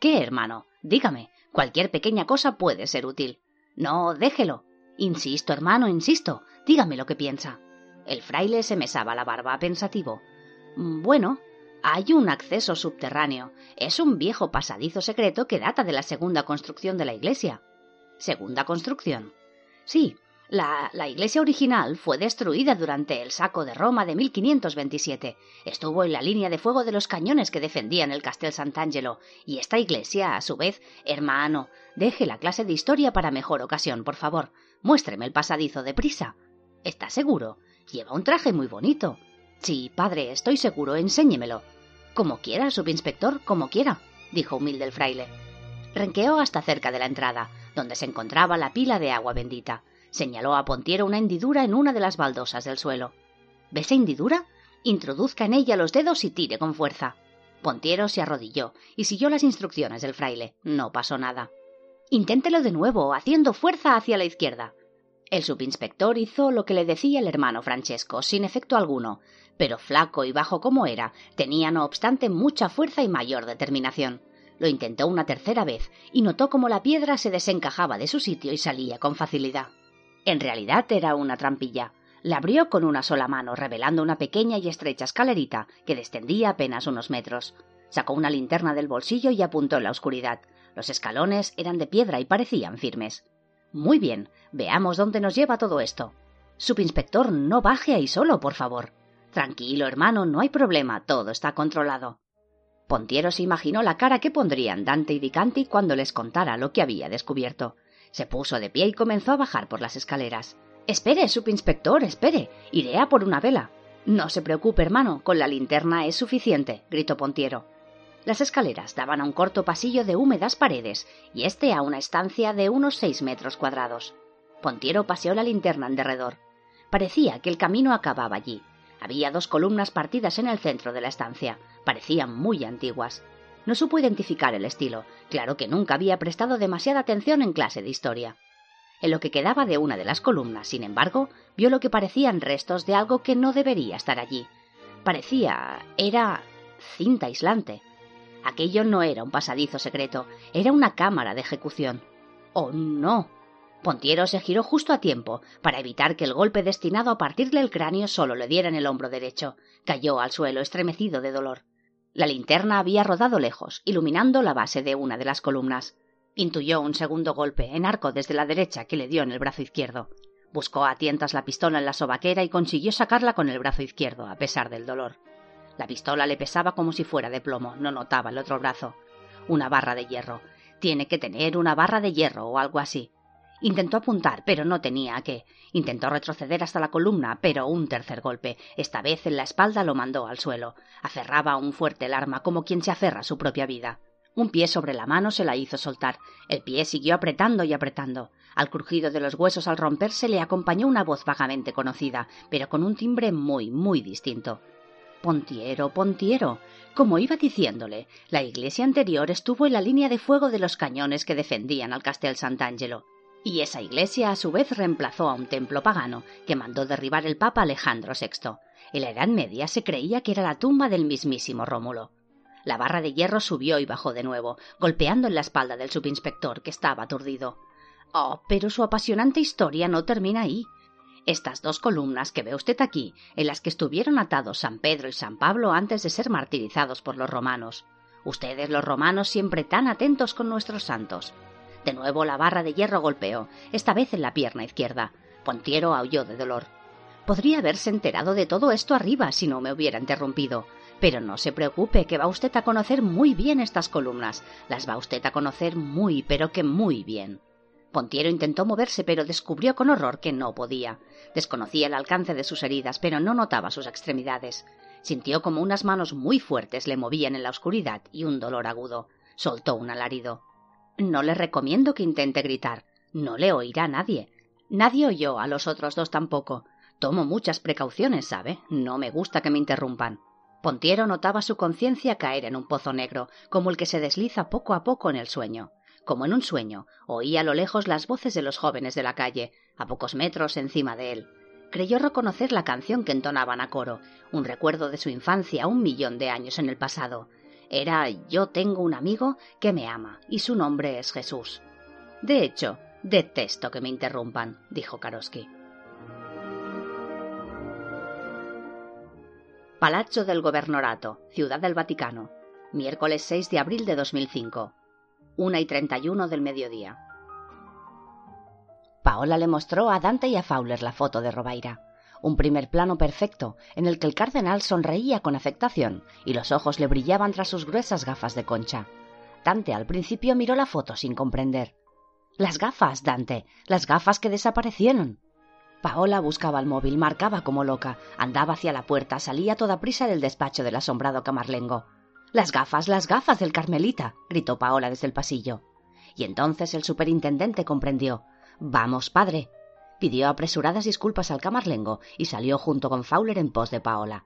¿Qué, hermano? Dígame. Cualquier pequeña cosa puede ser útil. No, déjelo. Insisto, hermano, insisto. Dígame lo que piensa. El fraile se mesaba la barba pensativo. Bueno, hay un acceso subterráneo. Es un viejo pasadizo secreto que data de la segunda construcción de la iglesia. ¿Segunda construcción? Sí, la, la, iglesia original fue destruida durante el saco de Roma de 1527. Estuvo en la línea de fuego de los cañones que defendían el Castel Sant'Angelo. Y esta iglesia, a su vez, hermano, deje la clase de historia para mejor ocasión, por favor. Muéstreme el pasadizo deprisa. ¿Está seguro? Lleva un traje muy bonito. Sí, padre, estoy seguro, enséñemelo. Como quiera, subinspector, como quiera, dijo humilde el fraile. Renqueó hasta cerca de la entrada, donde se encontraba la pila de agua bendita. Señaló a Pontiero una hendidura en una de las baldosas del suelo. ¿Ves esa hendidura? Introduzca en ella los dedos y tire con fuerza. Pontiero se arrodilló y siguió las instrucciones del fraile. No pasó nada. Inténtelo de nuevo, haciendo fuerza hacia la izquierda. El subinspector hizo lo que le decía el hermano Francesco, sin efecto alguno, pero flaco y bajo como era, tenía no obstante mucha fuerza y mayor determinación. Lo intentó una tercera vez y notó cómo la piedra se desencajaba de su sitio y salía con facilidad. En realidad era una trampilla. La abrió con una sola mano, revelando una pequeña y estrecha escalerita que descendía apenas unos metros. Sacó una linterna del bolsillo y apuntó en la oscuridad. Los escalones eran de piedra y parecían firmes. Muy bien, veamos dónde nos lleva todo esto. Subinspector, no baje ahí solo, por favor. Tranquilo, hermano, no hay problema, todo está controlado. Pontiero se imaginó la cara que pondrían Dante y Dicanti cuando les contara lo que había descubierto. Se puso de pie y comenzó a bajar por las escaleras. Espere, subinspector, espere. Iré a por una vela. No se preocupe, hermano, con la linterna es suficiente, gritó Pontiero. Las escaleras daban a un corto pasillo de húmedas paredes y este a una estancia de unos seis metros cuadrados. Pontiero paseó la linterna en derredor. Parecía que el camino acababa allí. Había dos columnas partidas en el centro de la estancia. Parecían muy antiguas. No supo identificar el estilo. Claro que nunca había prestado demasiada atención en clase de historia. En lo que quedaba de una de las columnas, sin embargo, vio lo que parecían restos de algo que no debería estar allí. Parecía. era. cinta aislante. Aquello no era un pasadizo secreto, era una cámara de ejecución. ¡Oh, no! Pontiero se giró justo a tiempo, para evitar que el golpe destinado a partirle el cráneo solo le diera en el hombro derecho. Cayó al suelo, estremecido de dolor. La linterna había rodado lejos, iluminando la base de una de las columnas. Intuyó un segundo golpe, en arco desde la derecha, que le dio en el brazo izquierdo. Buscó a tientas la pistola en la sobaquera y consiguió sacarla con el brazo izquierdo, a pesar del dolor. La pistola le pesaba como si fuera de plomo, no notaba el otro brazo. Una barra de hierro. Tiene que tener una barra de hierro o algo así. Intentó apuntar, pero no tenía qué. Intentó retroceder hasta la columna, pero un tercer golpe, esta vez en la espalda, lo mandó al suelo. Aferraba aún fuerte el arma como quien se aferra a su propia vida. Un pie sobre la mano se la hizo soltar. El pie siguió apretando y apretando. Al crujido de los huesos al romperse le acompañó una voz vagamente conocida, pero con un timbre muy, muy distinto. Pontiero, Pontiero. Como iba diciéndole, la iglesia anterior estuvo en la línea de fuego de los cañones que defendían al Castel Sant'Angelo. Y esa iglesia a su vez reemplazó a un templo pagano que mandó derribar el Papa Alejandro VI. En la Edad Media se creía que era la tumba del mismísimo Rómulo. La barra de hierro subió y bajó de nuevo, golpeando en la espalda del subinspector, que estaba aturdido. Oh, pero su apasionante historia no termina ahí. Estas dos columnas que ve usted aquí, en las que estuvieron atados San Pedro y San Pablo antes de ser martirizados por los romanos. Ustedes los romanos siempre tan atentos con nuestros santos. De nuevo la barra de hierro golpeó, esta vez en la pierna izquierda. Pontiero aulló de dolor. Podría haberse enterado de todo esto arriba si no me hubiera interrumpido. Pero no se preocupe, que va usted a conocer muy bien estas columnas. Las va usted a conocer muy, pero que muy bien. Pontiero intentó moverse, pero descubrió con horror que no podía. Desconocía el alcance de sus heridas, pero no notaba sus extremidades. Sintió como unas manos muy fuertes le movían en la oscuridad y un dolor agudo. Soltó un alarido. No le recomiendo que intente gritar. No le oirá nadie. Nadie oyó a los otros dos tampoco. Tomo muchas precauciones, ¿sabe? No me gusta que me interrumpan. Pontiero notaba su conciencia caer en un pozo negro, como el que se desliza poco a poco en el sueño. Como en un sueño, oía a lo lejos las voces de los jóvenes de la calle, a pocos metros encima de él. Creyó reconocer la canción que entonaban a coro, un recuerdo de su infancia un millón de años en el pasado. Era Yo tengo un amigo que me ama, y su nombre es Jesús. De hecho, detesto que me interrumpan, dijo Karosky. Palazzo del Gobernorato, Ciudad del Vaticano, miércoles 6 de abril de 2005, una y treinta y uno del mediodía. Paola le mostró a Dante y a Fowler la foto de Robaira. Un primer plano perfecto, en el que el cardenal sonreía con afectación y los ojos le brillaban tras sus gruesas gafas de concha. Dante al principio miró la foto sin comprender. Las gafas, Dante, las gafas que desaparecieron. Paola buscaba el móvil, marcaba como loca, andaba hacia la puerta, salía toda prisa del despacho del asombrado camarlengo. Las gafas, las gafas del Carmelita, gritó Paola desde el pasillo. Y entonces el superintendente comprendió. Vamos, padre. Pidió apresuradas disculpas al camarlengo y salió junto con Fowler en pos de Paola.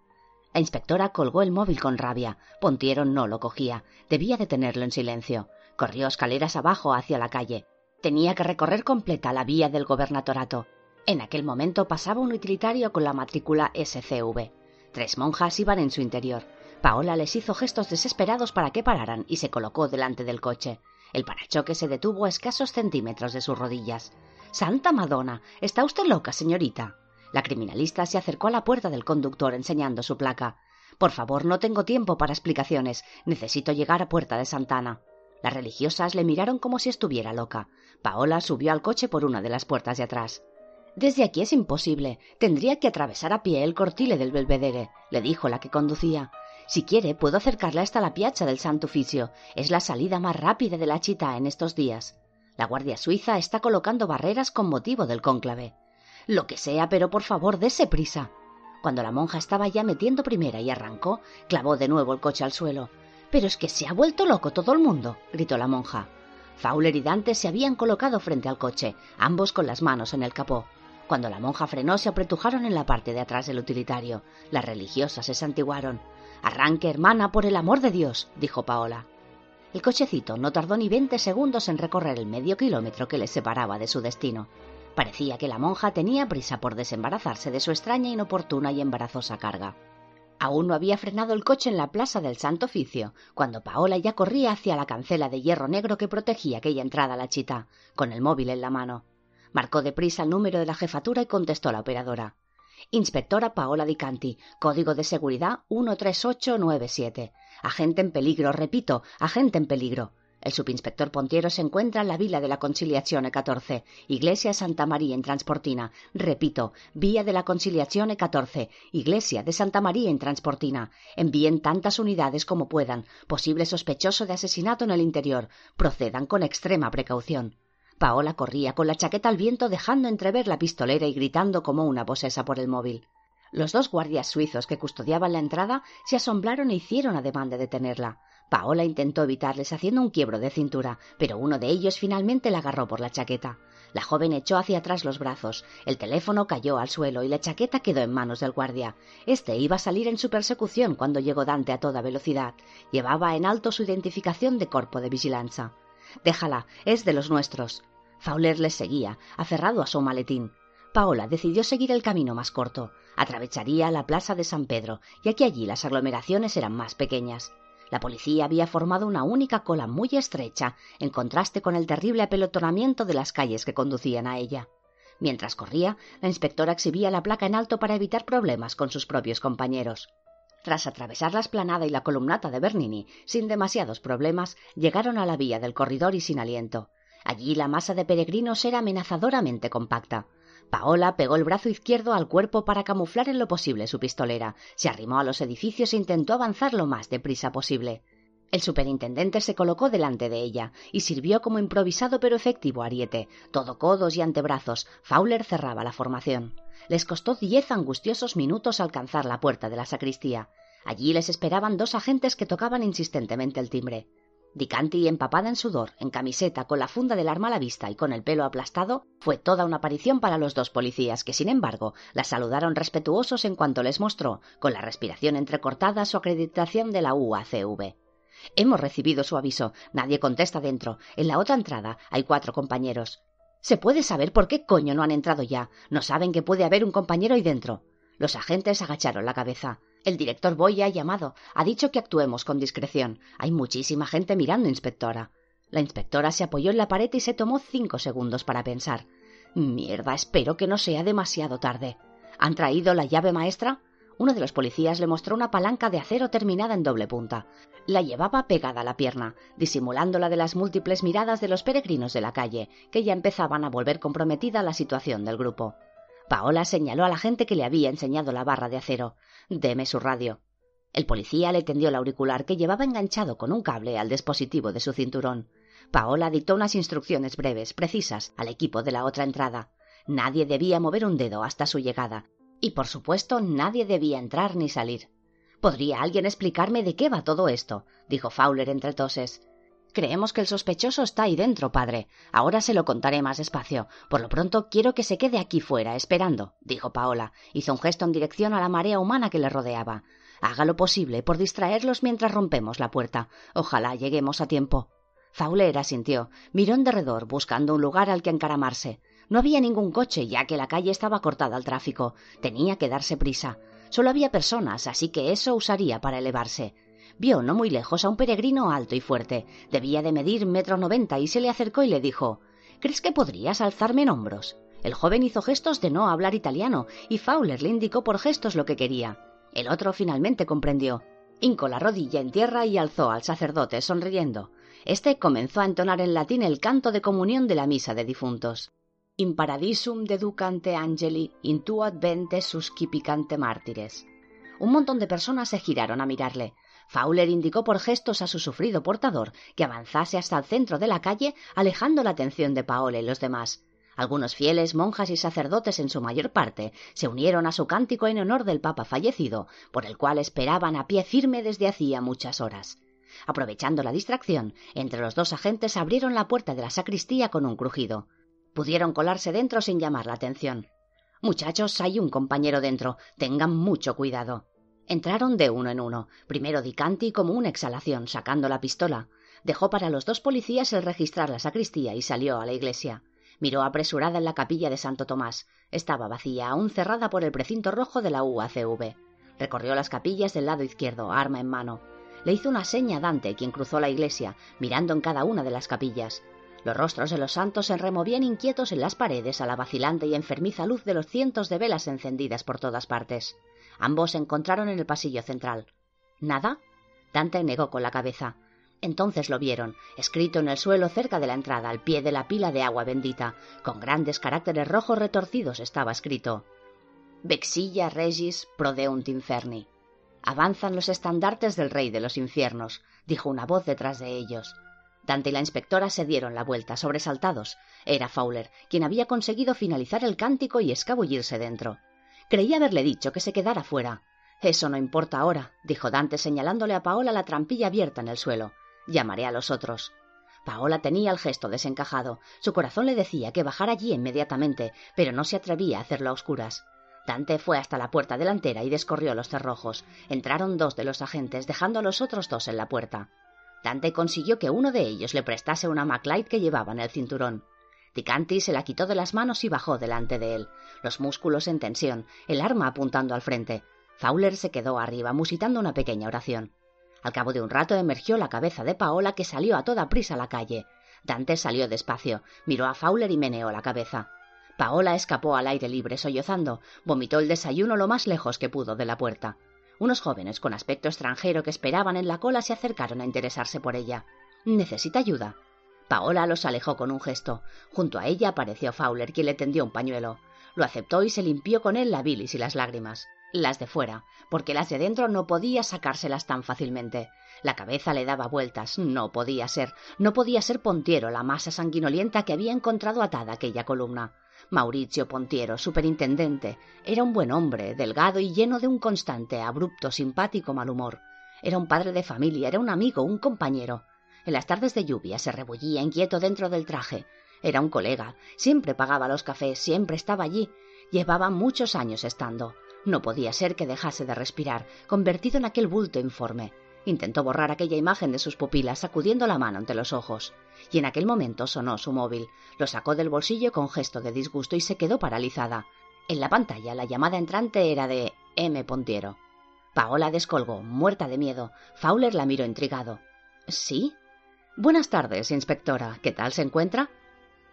La inspectora colgó el móvil con rabia. Pontiero no lo cogía. Debía detenerlo en silencio. Corrió escaleras abajo hacia la calle. Tenía que recorrer completa la vía del gobernatorato. En aquel momento pasaba un utilitario con la matrícula SCV. Tres monjas iban en su interior. Paola les hizo gestos desesperados para que pararan y se colocó delante del coche. El parachoque se detuvo a escasos centímetros de sus rodillas. Santa Madonna. ¿Está usted loca, señorita? La criminalista se acercó a la puerta del conductor enseñando su placa. Por favor, no tengo tiempo para explicaciones. Necesito llegar a Puerta de Santana. Las religiosas le miraron como si estuviera loca. Paola subió al coche por una de las puertas de atrás. Desde aquí es imposible. Tendría que atravesar a pie el cortile del Belvedere, le dijo la que conducía. Si quiere, puedo acercarla hasta la piazza del Santo Oficio. Es la salida más rápida de la chita en estos días. La Guardia Suiza está colocando barreras con motivo del cónclave. Lo que sea, pero por favor, dése prisa. Cuando la monja estaba ya metiendo primera y arrancó, clavó de nuevo el coche al suelo. Pero es que se ha vuelto loco todo el mundo, gritó la monja. Fowler y Dante se habían colocado frente al coche, ambos con las manos en el capó. Cuando la monja frenó, se apretujaron en la parte de atrás del utilitario. Las religiosas se santiguaron. Arranque, hermana, por el amor de Dios, dijo Paola. El cochecito no tardó ni veinte segundos en recorrer el medio kilómetro que les separaba de su destino. Parecía que la monja tenía prisa por desembarazarse de su extraña, inoportuna y embarazosa carga. Aún no había frenado el coche en la plaza del Santo Oficio, cuando Paola ya corría hacia la cancela de hierro negro que protegía aquella entrada a la chita, con el móvil en la mano. Marcó deprisa el número de la jefatura y contestó la operadora. Inspectora Paola Di Canti, código de seguridad 13897. Agente en peligro, repito, agente en peligro. El subinspector Pontiero se encuentra en la villa de la Conciliazione 14, Iglesia Santa María en Transportina. Repito, vía de la Conciliazione 14, Iglesia de Santa María en Transportina. Envíen tantas unidades como puedan. Posible sospechoso de asesinato en el interior. Procedan con extrema precaución. Paola corría con la chaqueta al viento dejando entrever la pistolera y gritando como una posesa por el móvil. Los dos guardias suizos que custodiaban la entrada se asombraron e hicieron ademán de detenerla. Paola intentó evitarles haciendo un quiebro de cintura, pero uno de ellos finalmente la agarró por la chaqueta. La joven echó hacia atrás los brazos, el teléfono cayó al suelo y la chaqueta quedó en manos del guardia. Este iba a salir en su persecución cuando llegó Dante a toda velocidad. Llevaba en alto su identificación de corpo de vigilancia. Déjala, es de los nuestros. Fowler les seguía, aferrado a su maletín. Paola decidió seguir el camino más corto. Atravesaría la plaza de San Pedro, ya que allí las aglomeraciones eran más pequeñas. La policía había formado una única cola muy estrecha, en contraste con el terrible apelotonamiento de las calles que conducían a ella. Mientras corría, la inspectora exhibía la placa en alto para evitar problemas con sus propios compañeros. Tras atravesar la esplanada y la columnata de Bernini, sin demasiados problemas, llegaron a la vía del corredor y sin aliento. Allí la masa de peregrinos era amenazadoramente compacta. Paola pegó el brazo izquierdo al cuerpo para camuflar en lo posible su pistolera, se arrimó a los edificios e intentó avanzar lo más deprisa posible. El superintendente se colocó delante de ella y sirvió como improvisado pero efectivo ariete. Todo codos y antebrazos, Fowler cerraba la formación. Les costó diez angustiosos minutos alcanzar la puerta de la sacristía. Allí les esperaban dos agentes que tocaban insistentemente el timbre. Dicanti, empapada en sudor, en camiseta, con la funda del arma a la vista y con el pelo aplastado, fue toda una aparición para los dos policías, que sin embargo la saludaron respetuosos en cuanto les mostró, con la respiración entrecortada, su acreditación de la UACV. Hemos recibido su aviso. Nadie contesta dentro. En la otra entrada hay cuatro compañeros. ¿Se puede saber por qué coño no han entrado ya? No saben que puede haber un compañero ahí dentro. Los agentes agacharon la cabeza. El director Boy ha llamado. Ha dicho que actuemos con discreción. Hay muchísima gente mirando, inspectora. La inspectora se apoyó en la pared y se tomó cinco segundos para pensar. Mierda, espero que no sea demasiado tarde. ¿Han traído la llave maestra? Uno de los policías le mostró una palanca de acero terminada en doble punta. La llevaba pegada a la pierna, disimulándola de las múltiples miradas de los peregrinos de la calle, que ya empezaban a volver comprometida la situación del grupo. Paola señaló a la gente que le había enseñado la barra de acero. Deme su radio. El policía le tendió el auricular que llevaba enganchado con un cable al dispositivo de su cinturón. Paola dictó unas instrucciones breves, precisas, al equipo de la otra entrada. Nadie debía mover un dedo hasta su llegada. Y por supuesto nadie debía entrar ni salir. ¿Podría alguien explicarme de qué va todo esto? dijo Fowler entre toses. Creemos que el sospechoso está ahí dentro, padre. Ahora se lo contaré más despacio. Por lo pronto quiero que se quede aquí fuera, esperando, dijo Paola. Hizo un gesto en dirección a la marea humana que le rodeaba. Haga lo posible por distraerlos mientras rompemos la puerta. Ojalá lleguemos a tiempo. Fowler asintió. Miró en derredor, buscando un lugar al que encaramarse. No había ningún coche, ya que la calle estaba cortada al tráfico. Tenía que darse prisa. Solo había personas, así que eso usaría para elevarse. Vio no muy lejos a un peregrino alto y fuerte. Debía de medir metro noventa y se le acercó y le dijo ¿Crees que podrías alzarme en hombros? El joven hizo gestos de no hablar italiano y Fowler le indicó por gestos lo que quería. El otro finalmente comprendió. Hincó la rodilla en tierra y alzó al sacerdote sonriendo. Este comenzó a entonar en latín el canto de comunión de la misa de difuntos. In paradisum deducante angeli, intuat vente suscipicante mártires. Un montón de personas se giraron a mirarle. Fowler indicó por gestos a su sufrido portador que avanzase hasta el centro de la calle, alejando la atención de Paola y los demás. Algunos fieles, monjas y sacerdotes en su mayor parte se unieron a su cántico en honor del Papa fallecido, por el cual esperaban a pie firme desde hacía muchas horas. Aprovechando la distracción, entre los dos agentes abrieron la puerta de la sacristía con un crujido. Pudieron colarse dentro sin llamar la atención. Muchachos, hay un compañero dentro. Tengan mucho cuidado. Entraron de uno en uno, primero Dicanti como una exhalación, sacando la pistola. Dejó para los dos policías el registrar la sacristía y salió a la iglesia. Miró apresurada en la capilla de Santo Tomás. Estaba vacía, aún cerrada por el precinto rojo de la UACV. Recorrió las capillas del lado izquierdo, arma en mano. Le hizo una seña a Dante, quien cruzó la iglesia, mirando en cada una de las capillas. Los rostros de los santos se removían inquietos en las paredes a la vacilante y enfermiza luz de los cientos de velas encendidas por todas partes. Ambos se encontraron en el pasillo central. ¿Nada? Dante negó con la cabeza. Entonces lo vieron, escrito en el suelo cerca de la entrada, al pie de la pila de agua bendita. Con grandes caracteres rojos retorcidos estaba escrito Vexilla regis prodeunt inferni. Avanzan los estandartes del rey de los infiernos, dijo una voz detrás de ellos. Dante y la inspectora se dieron la vuelta, sobresaltados. Era Fowler, quien había conseguido finalizar el cántico y escabullirse dentro. Creía haberle dicho que se quedara fuera. Eso no importa ahora, dijo Dante señalándole a Paola la trampilla abierta en el suelo. Llamaré a los otros. Paola tenía el gesto desencajado. Su corazón le decía que bajara allí inmediatamente, pero no se atrevía a hacerlo a oscuras. Dante fue hasta la puerta delantera y descorrió los cerrojos. Entraron dos de los agentes, dejando a los otros dos en la puerta. Dante consiguió que uno de ellos le prestase una MacLight que llevaba en el cinturón. Ticanti se la quitó de las manos y bajó delante de él, los músculos en tensión, el arma apuntando al frente. Fowler se quedó arriba, musitando una pequeña oración. Al cabo de un rato emergió la cabeza de Paola, que salió a toda prisa a la calle. Dante salió despacio, miró a Fowler y meneó la cabeza. Paola escapó al aire libre sollozando, vomitó el desayuno lo más lejos que pudo de la puerta. Unos jóvenes con aspecto extranjero que esperaban en la cola se acercaron a interesarse por ella. ¿Necesita ayuda? Paola los alejó con un gesto. Junto a ella apareció Fowler, quien le tendió un pañuelo. Lo aceptó y se limpió con él la bilis y las lágrimas. Las de fuera, porque las de dentro no podía sacárselas tan fácilmente. La cabeza le daba vueltas. No podía ser. No podía ser Pontiero la masa sanguinolienta que había encontrado atada aquella columna. Mauricio Pontiero, superintendente, era un buen hombre, delgado y lleno de un constante, abrupto, simpático mal humor. Era un padre de familia, era un amigo, un compañero. En las tardes de lluvia se rebullía inquieto dentro del traje. Era un colega, siempre pagaba los cafés, siempre estaba allí. Llevaba muchos años estando. No podía ser que dejase de respirar, convertido en aquel bulto informe. Intentó borrar aquella imagen de sus pupilas, sacudiendo la mano ante los ojos. Y en aquel momento sonó su móvil. Lo sacó del bolsillo con gesto de disgusto y se quedó paralizada. En la pantalla la llamada entrante era de M. Pontiero. Paola descolgó, muerta de miedo. Fowler la miró intrigado. ¿Sí? Buenas tardes, inspectora. ¿Qué tal se encuentra?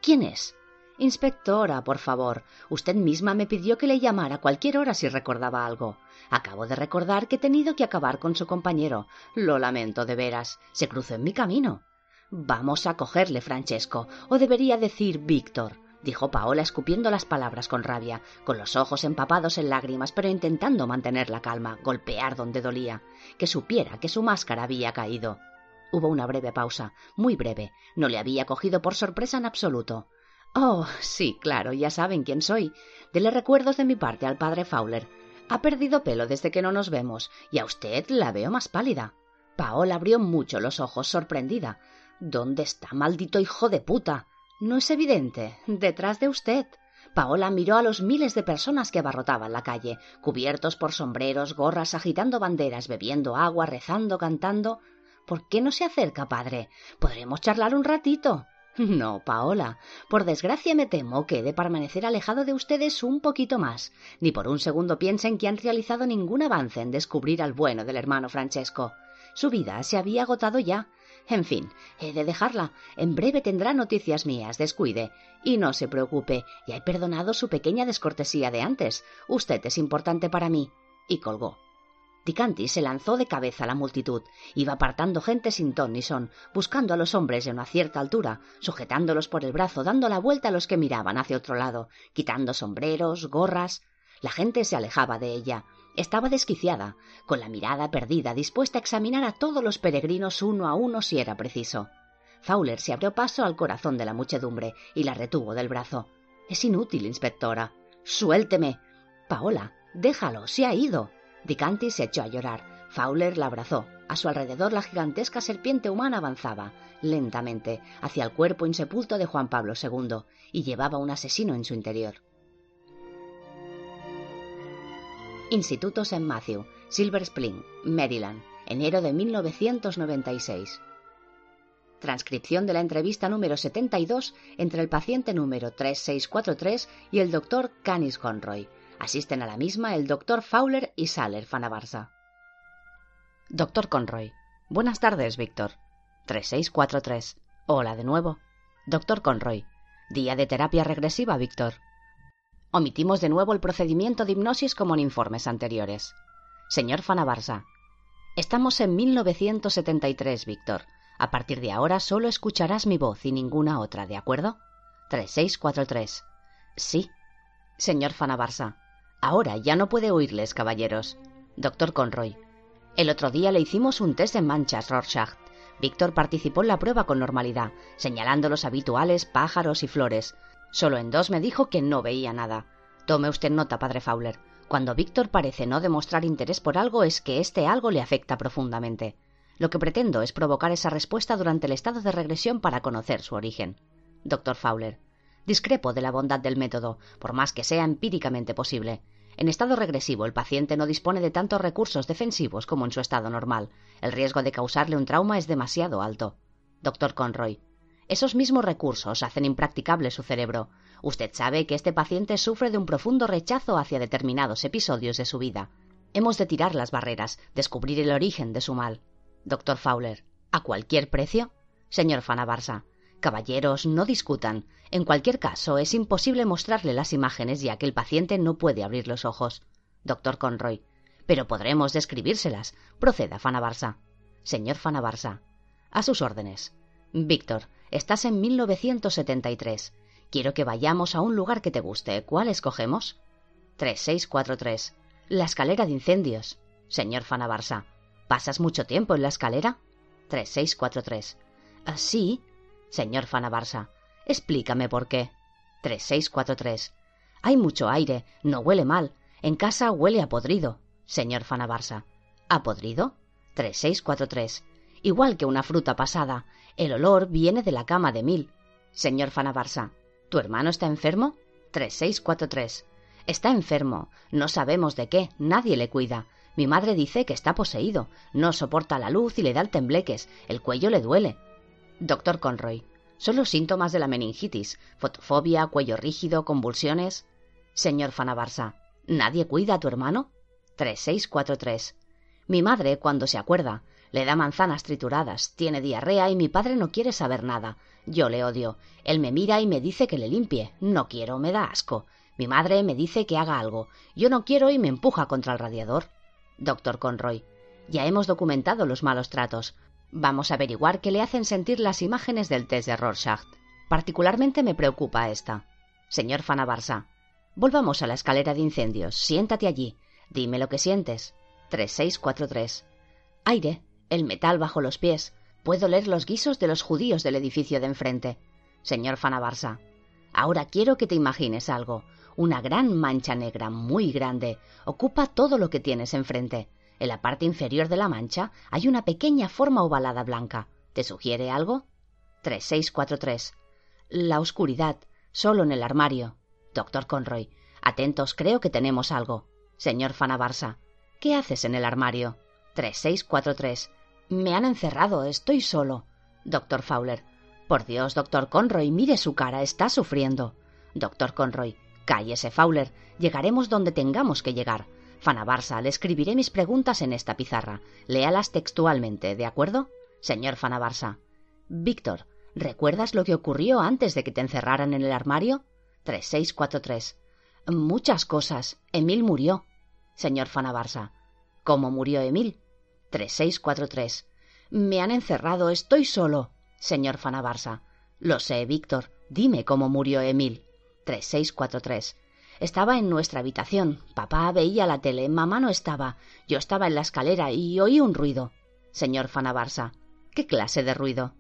¿Quién es? Inspectora, por favor, usted misma me pidió que le llamara a cualquier hora si recordaba algo. Acabo de recordar que he tenido que acabar con su compañero. Lo lamento de veras. Se cruzó en mi camino. Vamos a cogerle, Francesco, o debería decir Víctor, dijo Paola escupiendo las palabras con rabia, con los ojos empapados en lágrimas, pero intentando mantener la calma, golpear donde dolía, que supiera que su máscara había caído. Hubo una breve pausa, muy breve. No le había cogido por sorpresa en absoluto. Oh, sí, claro, ya saben quién soy. Dele recuerdos de mi parte al padre Fowler. Ha perdido pelo desde que no nos vemos, y a usted la veo más pálida. Paola abrió mucho los ojos, sorprendida. ¿Dónde está, maldito hijo de puta? No es evidente. Detrás de usted. Paola miró a los miles de personas que abarrotaban la calle, cubiertos por sombreros, gorras, agitando banderas, bebiendo agua, rezando, cantando. ¿Por qué no se acerca, padre? Podremos charlar un ratito. [laughs] No, Paola. Por desgracia me temo que he de permanecer alejado de ustedes un poquito más. Ni por un segundo piensen que han realizado ningún avance en descubrir al bueno del hermano Francesco. Su vida se había agotado ya. En fin, he de dejarla. En breve tendrá noticias mías, descuide. Y no se preocupe, ya he perdonado su pequeña descortesía de antes. Usted es importante para mí. Y colgó. Ticanti se lanzó de cabeza a la multitud. Iba apartando gente sin ton ni son, buscando a los hombres de una cierta altura, sujetándolos por el brazo, dando la vuelta a los que miraban hacia otro lado, quitando sombreros, gorras. La gente se alejaba de ella. Estaba desquiciada, con la mirada perdida, dispuesta a examinar a todos los peregrinos uno a uno si era preciso. Fowler se abrió paso al corazón de la muchedumbre y la retuvo del brazo. Es inútil, inspectora. Suélteme. Paola, déjalo, se ha ido. Dicanti se echó a llorar. Fowler la abrazó. A su alrededor la gigantesca serpiente humana avanzaba, lentamente, hacia el cuerpo insepulto de Juan Pablo II, y llevaba un asesino en su interior. Instituto St. Matthew, Silver Spring, Maryland, enero de 1996. Transcripción de la entrevista número 72 entre el paciente número 3643 y el doctor Canis Conroy, Asisten a la misma el doctor Fowler y Saller Fanabarsa. Doctor Conroy. Buenas tardes, Víctor. 3643. Hola de nuevo. Doctor Conroy. Día de terapia regresiva, Víctor. Omitimos de nuevo el procedimiento de hipnosis como en informes anteriores. Señor Fanabarsa. Estamos en 1973, Víctor. A partir de ahora solo escucharás mi voz y ninguna otra, ¿de acuerdo? 3643. Sí. Señor Fanabarsa. Ahora ya no puede oírles, caballeros. Doctor Conroy. El otro día le hicimos un test de manchas Rorschach. Víctor participó en la prueba con normalidad, señalando los habituales pájaros y flores. Solo en dos me dijo que no veía nada. Tome usted nota, padre Fowler. Cuando Víctor parece no demostrar interés por algo es que este algo le afecta profundamente. Lo que pretendo es provocar esa respuesta durante el estado de regresión para conocer su origen. Doctor Fowler. Discrepo de la bondad del método, por más que sea empíricamente posible. En estado regresivo, el paciente no dispone de tantos recursos defensivos como en su estado normal. El riesgo de causarle un trauma es demasiado alto. Doctor Conroy. Esos mismos recursos hacen impracticable su cerebro. Usted sabe que este paciente sufre de un profundo rechazo hacia determinados episodios de su vida. Hemos de tirar las barreras, descubrir el origen de su mal. Doctor Fowler. ¿A cualquier precio? Señor Fanabarsa. Caballeros, no discutan. En cualquier caso, es imposible mostrarle las imágenes ya que el paciente no puede abrir los ojos. Doctor Conroy. Pero podremos describírselas. Proceda, Fanabarsa. Señor Fanabarsa. A sus órdenes. Víctor, estás en 1973. Quiero que vayamos a un lugar que te guste. ¿Cuál escogemos? 3643. La escalera de incendios. Señor Fanabarsa. ¿Pasas mucho tiempo en la escalera? 3643. ¿Así? Señor Fanabarsa, explícame por qué. 3643. Hay mucho aire, no huele mal. En casa huele a podrido. Señor Fanabarsa. ¿A podrido? 3643. Igual que una fruta pasada. El olor viene de la cama de Mil. Señor Fanabarsa. ¿Tu hermano está enfermo? 3643. Está enfermo. No sabemos de qué. Nadie le cuida. Mi madre dice que está poseído. No soporta la luz y le da el tembleques. El cuello le duele. Doctor Conroy. Son los síntomas de la meningitis. Fotofobia, cuello rígido, convulsiones. Señor Fanabarsa. ¿Nadie cuida a tu hermano? 3643. Mi madre, cuando se acuerda, le da manzanas trituradas, tiene diarrea y mi padre no quiere saber nada. Yo le odio. Él me mira y me dice que le limpie. No quiero, me da asco. Mi madre me dice que haga algo. Yo no quiero y me empuja contra el radiador. Doctor Conroy. Ya hemos documentado los malos tratos. Vamos a averiguar qué le hacen sentir las imágenes del test de Rorschach. Particularmente me preocupa esta. Señor Fanabarsa, volvamos a la escalera de incendios. Siéntate allí. Dime lo que sientes. 3643. Aire, el metal bajo los pies. Puedo leer los guisos de los judíos del edificio de enfrente. Señor Fanabarsa, ahora quiero que te imagines algo. Una gran mancha negra muy grande ocupa todo lo que tienes enfrente. En la parte inferior de la mancha hay una pequeña forma ovalada blanca. ¿Te sugiere algo? 3643. La oscuridad. Solo en el armario. Doctor Conroy. Atentos, creo que tenemos algo. Señor Fanabarsa. ¿Qué haces en el armario? 3643. Me han encerrado. Estoy solo. Doctor Fowler. Por Dios, doctor Conroy, mire su cara. Está sufriendo. Doctor Conroy. Cállese, Fowler. Llegaremos donde tengamos que llegar. Fanabarsa, le escribiré mis preguntas en esta pizarra. Léalas textualmente, ¿de acuerdo? Señor Fanabarsa. Víctor, ¿recuerdas lo que ocurrió antes de que te encerraran en el armario? 3643. Muchas cosas. Emil murió. Señor Fanabarsa. ¿Cómo murió Emil? 3643. Me han encerrado. Estoy solo. Señor Fanabarsa. Lo sé, Víctor. Dime cómo murió Emil. 3643. Estaba en nuestra habitación. Papá veía la tele. Mamá no estaba. Yo estaba en la escalera y oí un ruido. Señor Fanabarsa. ¿Qué clase de ruido?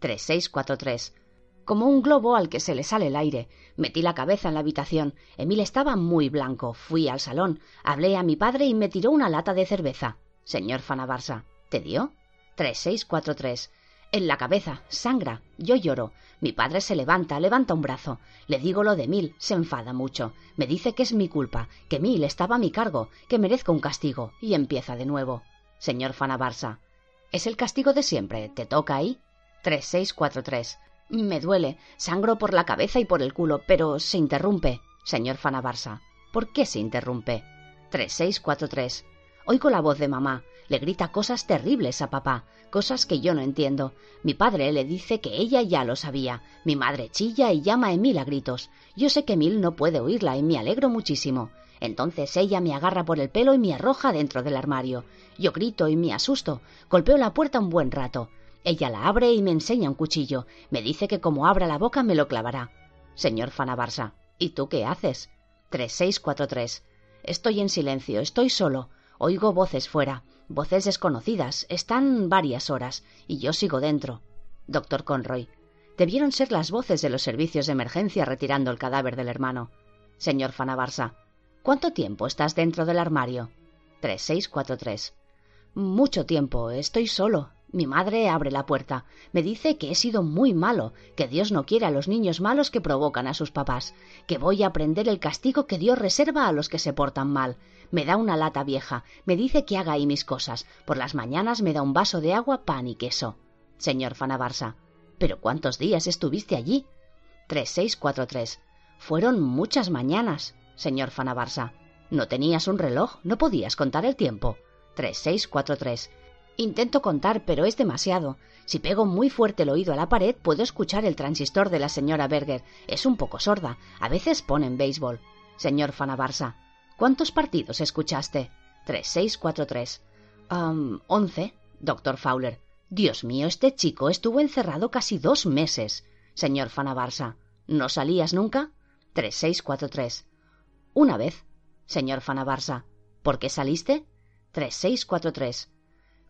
3643. Como un globo al que se le sale el aire. Metí la cabeza en la habitación. Emil estaba muy blanco. Fui al salón. Hablé a mi padre y me tiró una lata de cerveza. Señor Fanabarsa. ¿Te dio? 3643. En la cabeza. Sangra. Yo lloro. Mi padre se levanta, levanta un brazo. Le digo lo de Mil. Se enfada mucho. Me dice que es mi culpa, que Mil estaba a mi cargo, que merezco un castigo. Y empieza de nuevo. Señor Fanabarsa. Es el castigo de siempre. ¿Te toca ahí? 3643. Me duele. Sangro por la cabeza y por el culo, pero se interrumpe. Señor Fanabarsa. ¿Por qué se interrumpe? 3643. Oigo la voz de mamá. Le grita cosas terribles a papá, cosas que yo no entiendo. Mi padre le dice que ella ya lo sabía. Mi madre chilla y llama a Emil a gritos. Yo sé que Emil no puede oírla y me alegro muchísimo. Entonces ella me agarra por el pelo y me arroja dentro del armario. Yo grito y me asusto. Golpeo la puerta un buen rato. Ella la abre y me enseña un cuchillo. Me dice que como abra la boca me lo clavará. Señor Fanabarsa, ¿y tú qué haces? 3643. Estoy en silencio, estoy solo. Oigo voces fuera, voces desconocidas. Están varias horas, y yo sigo dentro. Doctor Conroy. Debieron ser las voces de los servicios de emergencia retirando el cadáver del hermano. Señor Fanabarsa. ¿Cuánto tiempo estás dentro del armario? 3643. Mucho tiempo. Estoy solo. Mi madre abre la puerta. Me dice que he sido muy malo, que Dios no quiere a los niños malos que provocan a sus papás, que voy a aprender el castigo que Dios reserva a los que se portan mal. Me da una lata vieja, me dice que haga ahí mis cosas. Por las mañanas me da un vaso de agua, pan y queso. Señor Fanabarsa. ¿Pero cuántos días estuviste allí? 3643. Fueron muchas mañanas, señor Fanabarsa. ¿No tenías un reloj? ¿No podías contar el tiempo? 3643. Intento contar, pero es demasiado. Si pego muy fuerte el oído a la pared, puedo escuchar el transistor de la señora Berger. Es un poco sorda. A veces ponen béisbol. Señor Fanabarsa, ¿cuántos partidos escuchaste? Tres, seis, cuatro, tres. Um, once. Doctor Fowler. Dios mío, este chico estuvo encerrado casi dos meses. Señor Fanabarsa. ¿No salías nunca? Tres, seis, cuatro, tres. Una vez. Señor Fanabarsa. ¿Por qué saliste? Tres, seis, cuatro, tres.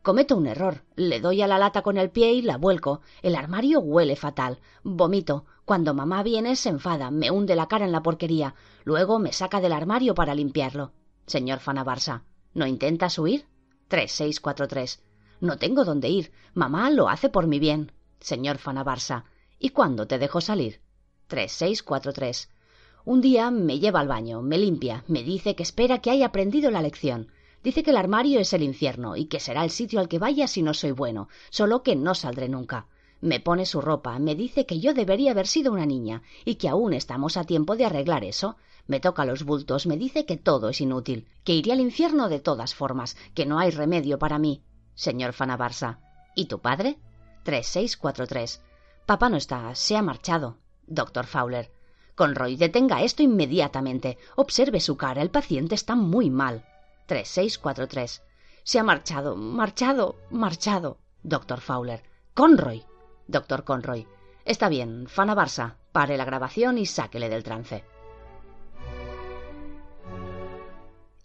Cometo un error. Le doy a la lata con el pie y la vuelco. El armario huele fatal. Vomito. Cuando mamá viene se enfada, me hunde la cara en la porquería. Luego me saca del armario para limpiarlo. Señor Fanabarsa, ¿no intentas huir? Tres, seis, cuatro, tres. No tengo dónde ir. Mamá lo hace por mi bien. Señor Fanabarsa, ¿y cuándo te dejo salir? Tres, seis, cuatro, tres. Un día me lleva al baño, me limpia, me dice que espera que haya aprendido la lección. Dice que el armario es el infierno y que será el sitio al que vaya si no soy bueno, solo que no saldré nunca. Me pone su ropa, me dice que yo debería haber sido una niña y que aún estamos a tiempo de arreglar eso. Me toca los bultos, me dice que todo es inútil, que iré al infierno de todas formas, que no hay remedio para mí. Señor Fanabarsa. ¿Y tu padre? Tres seis cuatro tres. Papá no está, se ha marchado. Doctor Fowler. Conroy, detenga esto inmediatamente. Observe su cara, el paciente está muy mal. 3643. Se ha marchado, marchado, marchado. Doctor Fowler. Conroy. Doctor Conroy. Está bien, Fana Barça. Pare la grabación y sáquele del trance.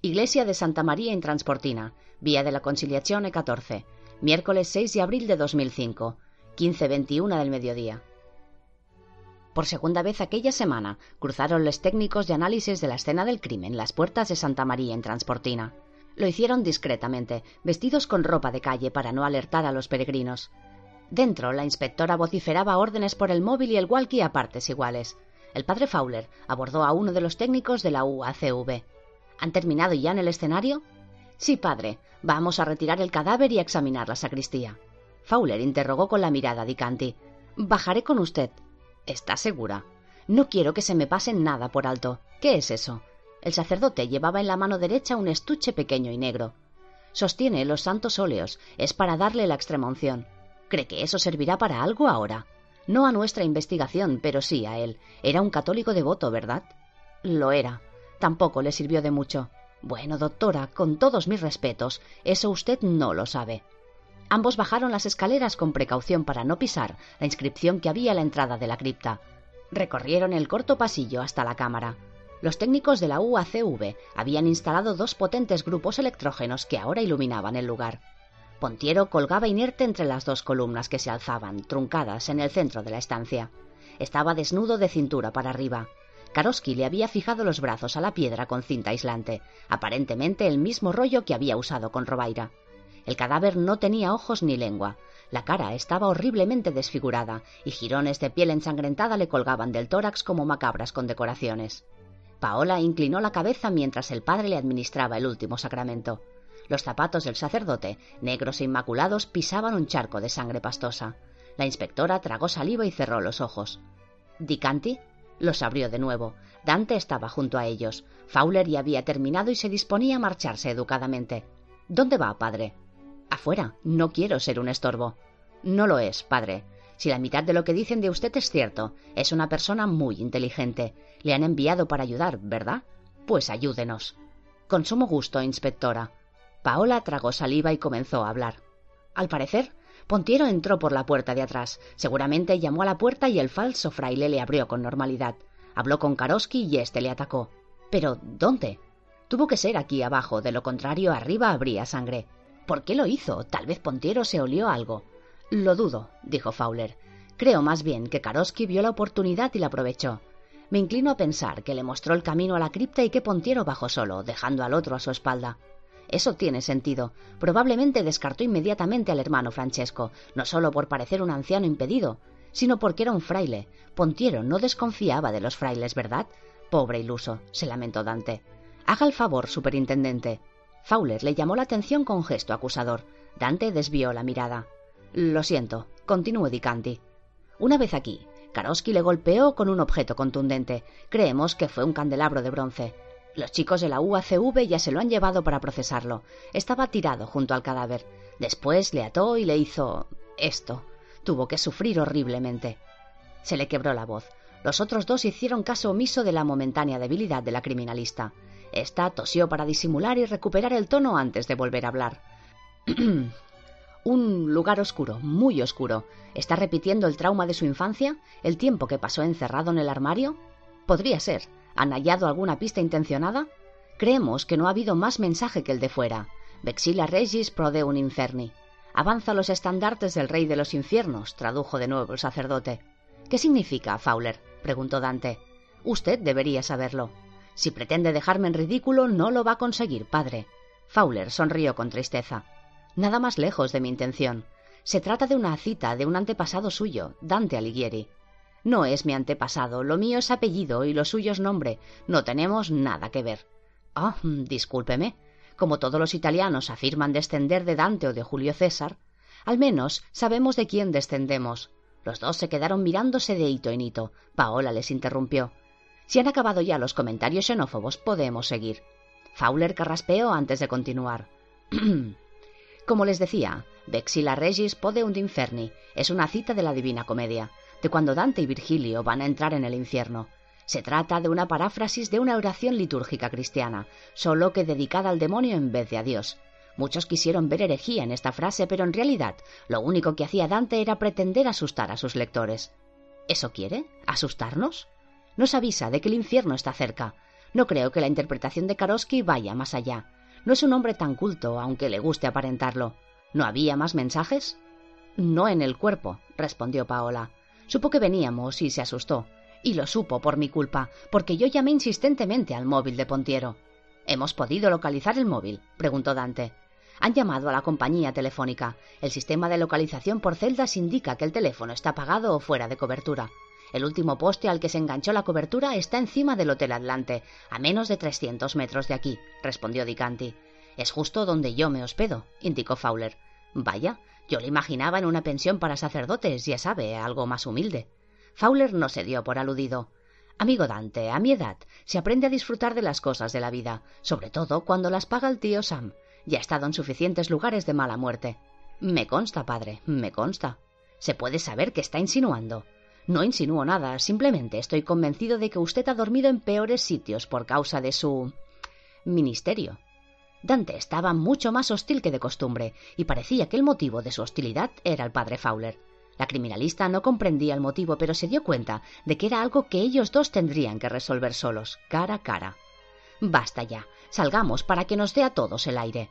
Iglesia de Santa María en Transportina, Vía de la Conciliación E14, miércoles 6 de abril de 2005, 15.21 del mediodía. Por segunda vez aquella semana cruzaron los técnicos de análisis de la escena del crimen las puertas de Santa María en Transportina. Lo hicieron discretamente, vestidos con ropa de calle para no alertar a los peregrinos. Dentro, la inspectora vociferaba órdenes por el móvil y el walkie a partes iguales. El padre Fowler abordó a uno de los técnicos de la UACV. ¿Han terminado ya en el escenario? Sí, padre. Vamos a retirar el cadáver y a examinar la sacristía. Fowler interrogó con la mirada a Dicanti. Bajaré con usted. ¿Está segura? No quiero que se me pase nada por alto. ¿Qué es eso? El sacerdote llevaba en la mano derecha un estuche pequeño y negro. Sostiene los santos óleos. Es para darle la extremunción. ¿Cree que eso servirá para algo ahora? No a nuestra investigación, pero sí a él. Era un católico devoto, ¿verdad? Lo era. Tampoco le sirvió de mucho. Bueno, doctora, con todos mis respetos, eso usted no lo sabe. Ambos bajaron las escaleras con precaución para no pisar la inscripción que había a la entrada de la cripta. Recorrieron el corto pasillo hasta la cámara. Los técnicos de la UACV habían instalado dos potentes grupos electrógenos que ahora iluminaban el lugar. Pontiero colgaba inerte entre las dos columnas que se alzaban, truncadas, en el centro de la estancia. Estaba desnudo de cintura para arriba. Karoski le había fijado los brazos a la piedra con cinta aislante, aparentemente el mismo rollo que había usado con Robaira. El cadáver no tenía ojos ni lengua. La cara estaba horriblemente desfigurada y jirones de piel ensangrentada le colgaban del tórax como macabras condecoraciones. Paola inclinó la cabeza mientras el padre le administraba el último sacramento. Los zapatos del sacerdote, negros e inmaculados, pisaban un charco de sangre pastosa. La inspectora tragó saliva y cerró los ojos. ¿Dicanti? Los abrió de nuevo. Dante estaba junto a ellos. Fowler ya había terminado y se disponía a marcharse educadamente. ¿Dónde va, padre? Afuera. No quiero ser un estorbo. No lo es, padre. Si la mitad de lo que dicen de usted es cierto, es una persona muy inteligente. Le han enviado para ayudar, ¿verdad? Pues ayúdenos. Con sumo gusto, inspectora. Paola tragó saliva y comenzó a hablar. Al parecer, Pontiero entró por la puerta de atrás. Seguramente llamó a la puerta y el falso fraile le abrió con normalidad. Habló con Karoski y éste le atacó. Pero, ¿dónde? Tuvo que ser aquí abajo, de lo contrario arriba habría sangre. ¿Por qué lo hizo? Tal vez Pontiero se olió algo. Lo dudo, dijo Fowler. Creo más bien que Karoski vio la oportunidad y la aprovechó. Me inclino a pensar que le mostró el camino a la cripta y que Pontiero bajó solo, dejando al otro a su espalda. Eso tiene sentido. Probablemente descartó inmediatamente al hermano Francesco, no solo por parecer un anciano impedido, sino porque era un fraile. Pontiero no desconfiaba de los frailes, ¿verdad? Pobre iluso, se lamentó Dante. Haga el favor, superintendente. Fowler le llamó la atención con gesto acusador. Dante desvió la mirada. Lo siento, continúe Dicanti. Una vez aquí, Karosky le golpeó con un objeto contundente. Creemos que fue un candelabro de bronce. Los chicos de la UACV ya se lo han llevado para procesarlo. Estaba tirado junto al cadáver. Después le ató y le hizo esto. Tuvo que sufrir horriblemente. Se le quebró la voz. Los otros dos hicieron caso omiso de la momentánea debilidad de la criminalista. Esta tosió para disimular y recuperar el tono antes de volver a hablar. [clears throat] Un lugar oscuro, muy oscuro. ¿Está repitiendo el trauma de su infancia? ¿El tiempo que pasó encerrado en el armario? Podría ser. ¿Han hallado alguna pista intencionada? Creemos que no ha habido más mensaje que el de fuera. Vexila regis pro un inferni. Avanza los estandartes del rey de los infiernos, tradujo de nuevo el sacerdote. ¿Qué significa, Fowler? preguntó Dante. Usted debería saberlo. Si pretende dejarme en ridículo, no lo va a conseguir, padre. Fowler sonrió con tristeza. Nada más lejos de mi intención. Se trata de una cita de un antepasado suyo, Dante Alighieri. No es mi antepasado, lo mío es apellido y lo suyo es nombre. No tenemos nada que ver. Ah, discúlpeme. Como todos los italianos afirman descender de Dante o de Julio César, al menos sabemos de quién descendemos. Los dos se quedaron mirándose de hito en hito. Paola les interrumpió. Si han acabado ya los comentarios xenófobos, podemos seguir. Fowler carraspeó antes de continuar. [clears throat] Como les decía, Vexila Regis Pode Inferni es una cita de la Divina Comedia de cuando Dante y Virgilio van a entrar en el infierno. Se trata de una paráfrasis de una oración litúrgica cristiana, solo que dedicada al demonio en vez de a Dios. Muchos quisieron ver herejía en esta frase, pero en realidad lo único que hacía Dante era pretender asustar a sus lectores. ¿Eso quiere? ¿Asustarnos? Nos avisa de que el infierno está cerca. No creo que la interpretación de Karosky vaya más allá. No es un hombre tan culto, aunque le guste aparentarlo. ¿No había más mensajes? No en el cuerpo, respondió Paola. Supo que veníamos y se asustó. Y lo supo por mi culpa, porque yo llamé insistentemente al móvil de Pontiero. ¿Hemos podido localizar el móvil? preguntó Dante. Han llamado a la compañía telefónica. El sistema de localización por celdas indica que el teléfono está apagado o fuera de cobertura. El último poste al que se enganchó la cobertura está encima del Hotel Atlante, a menos de trescientos metros de aquí, respondió Dicanti. Es justo donde yo me hospedo, indicó Fowler. Vaya, yo le imaginaba en una pensión para sacerdotes, ya sabe, algo más humilde. Fowler no se dio por aludido. Amigo Dante, a mi edad se aprende a disfrutar de las cosas de la vida, sobre todo cuando las paga el tío Sam. Ya he estado en suficientes lugares de mala muerte. Me consta, padre, me consta. ¿Se puede saber qué está insinuando? No insinúo nada, simplemente estoy convencido de que usted ha dormido en peores sitios por causa de su ministerio. Dante estaba mucho más hostil que de costumbre, y parecía que el motivo de su hostilidad era el padre Fowler. La criminalista no comprendía el motivo, pero se dio cuenta de que era algo que ellos dos tendrían que resolver solos, cara a cara. Basta ya, salgamos para que nos dé a todos el aire.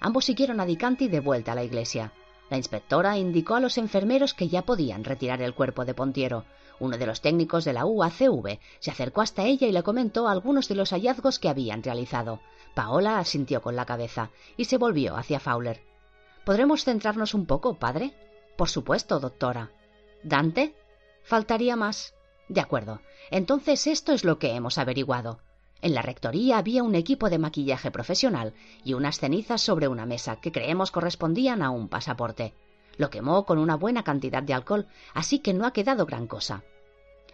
Ambos siguieron a Dicanti de vuelta a la iglesia. La inspectora indicó a los enfermeros que ya podían retirar el cuerpo de Pontiero. Uno de los técnicos de la UACV se acercó hasta ella y le comentó algunos de los hallazgos que habían realizado. Paola asintió con la cabeza y se volvió hacia Fowler. ¿Podremos centrarnos un poco, padre? Por supuesto, doctora. ¿Dante? Faltaría más. De acuerdo. Entonces esto es lo que hemos averiguado. En la rectoría había un equipo de maquillaje profesional y unas cenizas sobre una mesa que creemos correspondían a un pasaporte. Lo quemó con una buena cantidad de alcohol, así que no ha quedado gran cosa.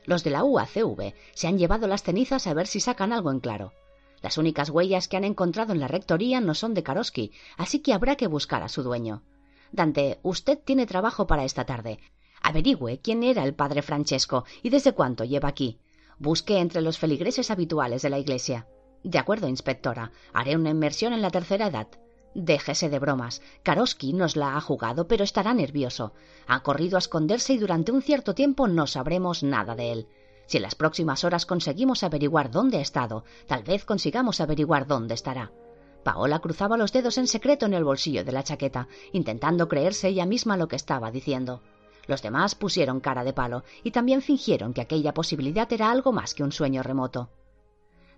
Los de la UACV se han llevado las cenizas a ver si sacan algo en claro. Las únicas huellas que han encontrado en la rectoría no son de Karosky, así que habrá que buscar a su dueño. Dante, usted tiene trabajo para esta tarde. Averigüe quién era el padre Francesco y desde cuánto lleva aquí. Busque entre los feligreses habituales de la iglesia. De acuerdo, inspectora. Haré una inmersión en la tercera edad. Déjese de bromas. Karosky nos la ha jugado, pero estará nervioso. Ha corrido a esconderse y durante un cierto tiempo no sabremos nada de él. Si en las próximas horas conseguimos averiguar dónde ha estado, tal vez consigamos averiguar dónde estará. Paola cruzaba los dedos en secreto en el bolsillo de la chaqueta, intentando creerse ella misma lo que estaba diciendo. Los demás pusieron cara de palo y también fingieron que aquella posibilidad era algo más que un sueño remoto.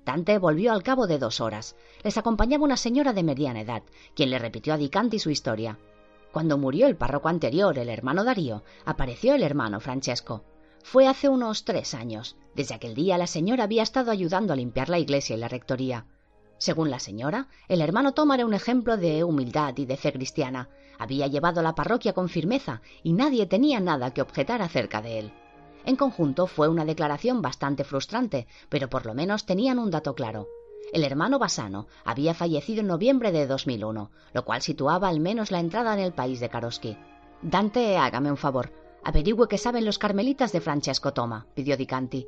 Dante volvió al cabo de dos horas. Les acompañaba una señora de mediana edad, quien le repitió a Dicanti su historia. Cuando murió el párroco anterior, el hermano Darío, apareció el hermano Francesco. Fue hace unos tres años. Desde aquel día la señora había estado ayudando a limpiar la iglesia y la rectoría. Según la señora, el hermano Tom era un ejemplo de humildad y de fe cristiana. Había llevado la parroquia con firmeza y nadie tenía nada que objetar acerca de él. En conjunto fue una declaración bastante frustrante, pero por lo menos tenían un dato claro. El hermano Basano había fallecido en noviembre de 2001, lo cual situaba al menos la entrada en el país de Karoski. Dante, hágame un favor. Averigüe qué saben los carmelitas de Francesco Toma, pidió Dicanti.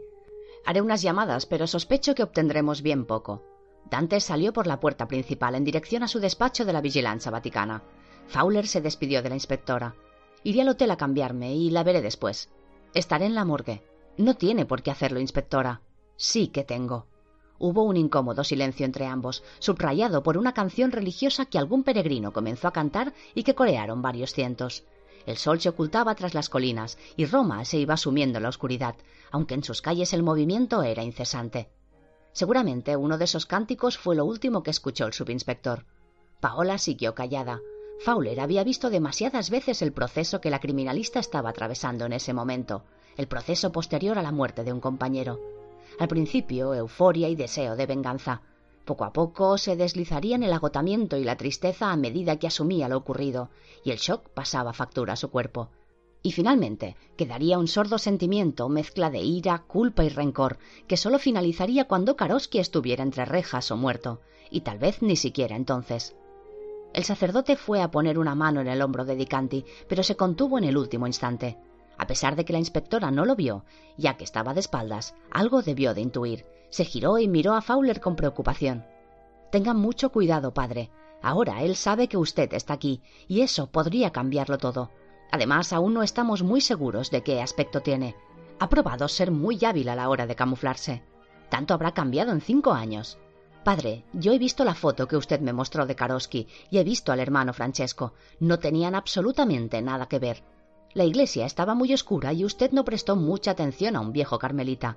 Haré unas llamadas, pero sospecho que obtendremos bien poco. Dante salió por la puerta principal en dirección a su despacho de la vigilancia vaticana. Fowler se despidió de la inspectora. Iré al hotel a cambiarme y la veré después. Estaré en la morgue. No tiene por qué hacerlo, inspectora. Sí que tengo. Hubo un incómodo silencio entre ambos, subrayado por una canción religiosa que algún peregrino comenzó a cantar y que corearon varios cientos. El sol se ocultaba tras las colinas y Roma se iba sumiendo en la oscuridad, aunque en sus calles el movimiento era incesante. Seguramente uno de esos cánticos fue lo último que escuchó el subinspector. Paola siguió callada. Fowler había visto demasiadas veces el proceso que la criminalista estaba atravesando en ese momento, el proceso posterior a la muerte de un compañero. Al principio, euforia y deseo de venganza. Poco a poco se deslizarían el agotamiento y la tristeza a medida que asumía lo ocurrido, y el shock pasaba factura a su cuerpo. Y finalmente quedaría un sordo sentimiento, mezcla de ira, culpa y rencor, que solo finalizaría cuando Karoski estuviera entre rejas o muerto, y tal vez ni siquiera entonces. El sacerdote fue a poner una mano en el hombro de Dicanti, pero se contuvo en el último instante. A pesar de que la inspectora no lo vio, ya que estaba de espaldas, algo debió de intuir. Se giró y miró a Fowler con preocupación. Tenga mucho cuidado, padre. Ahora él sabe que usted está aquí, y eso podría cambiarlo todo. Además, aún no estamos muy seguros de qué aspecto tiene. Ha probado ser muy hábil a la hora de camuflarse. Tanto habrá cambiado en cinco años. Padre, yo he visto la foto que usted me mostró de Karoski y he visto al hermano Francesco. No tenían absolutamente nada que ver. La iglesia estaba muy oscura y usted no prestó mucha atención a un viejo carmelita.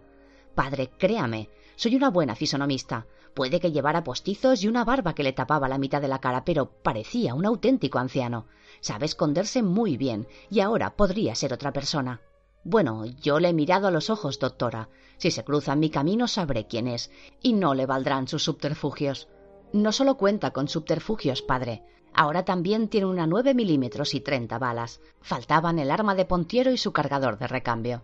Padre, créame, soy una buena fisonomista. Puede que llevara postizos y una barba que le tapaba la mitad de la cara, pero parecía un auténtico anciano. Sabe esconderse muy bien, y ahora podría ser otra persona. Bueno, yo le he mirado a los ojos, doctora. Si se cruza en mi camino sabré quién es, y no le valdrán sus subterfugios. No solo cuenta con subterfugios, padre. Ahora también tiene una nueve milímetros y treinta balas. Faltaban el arma de Pontiero y su cargador de recambio.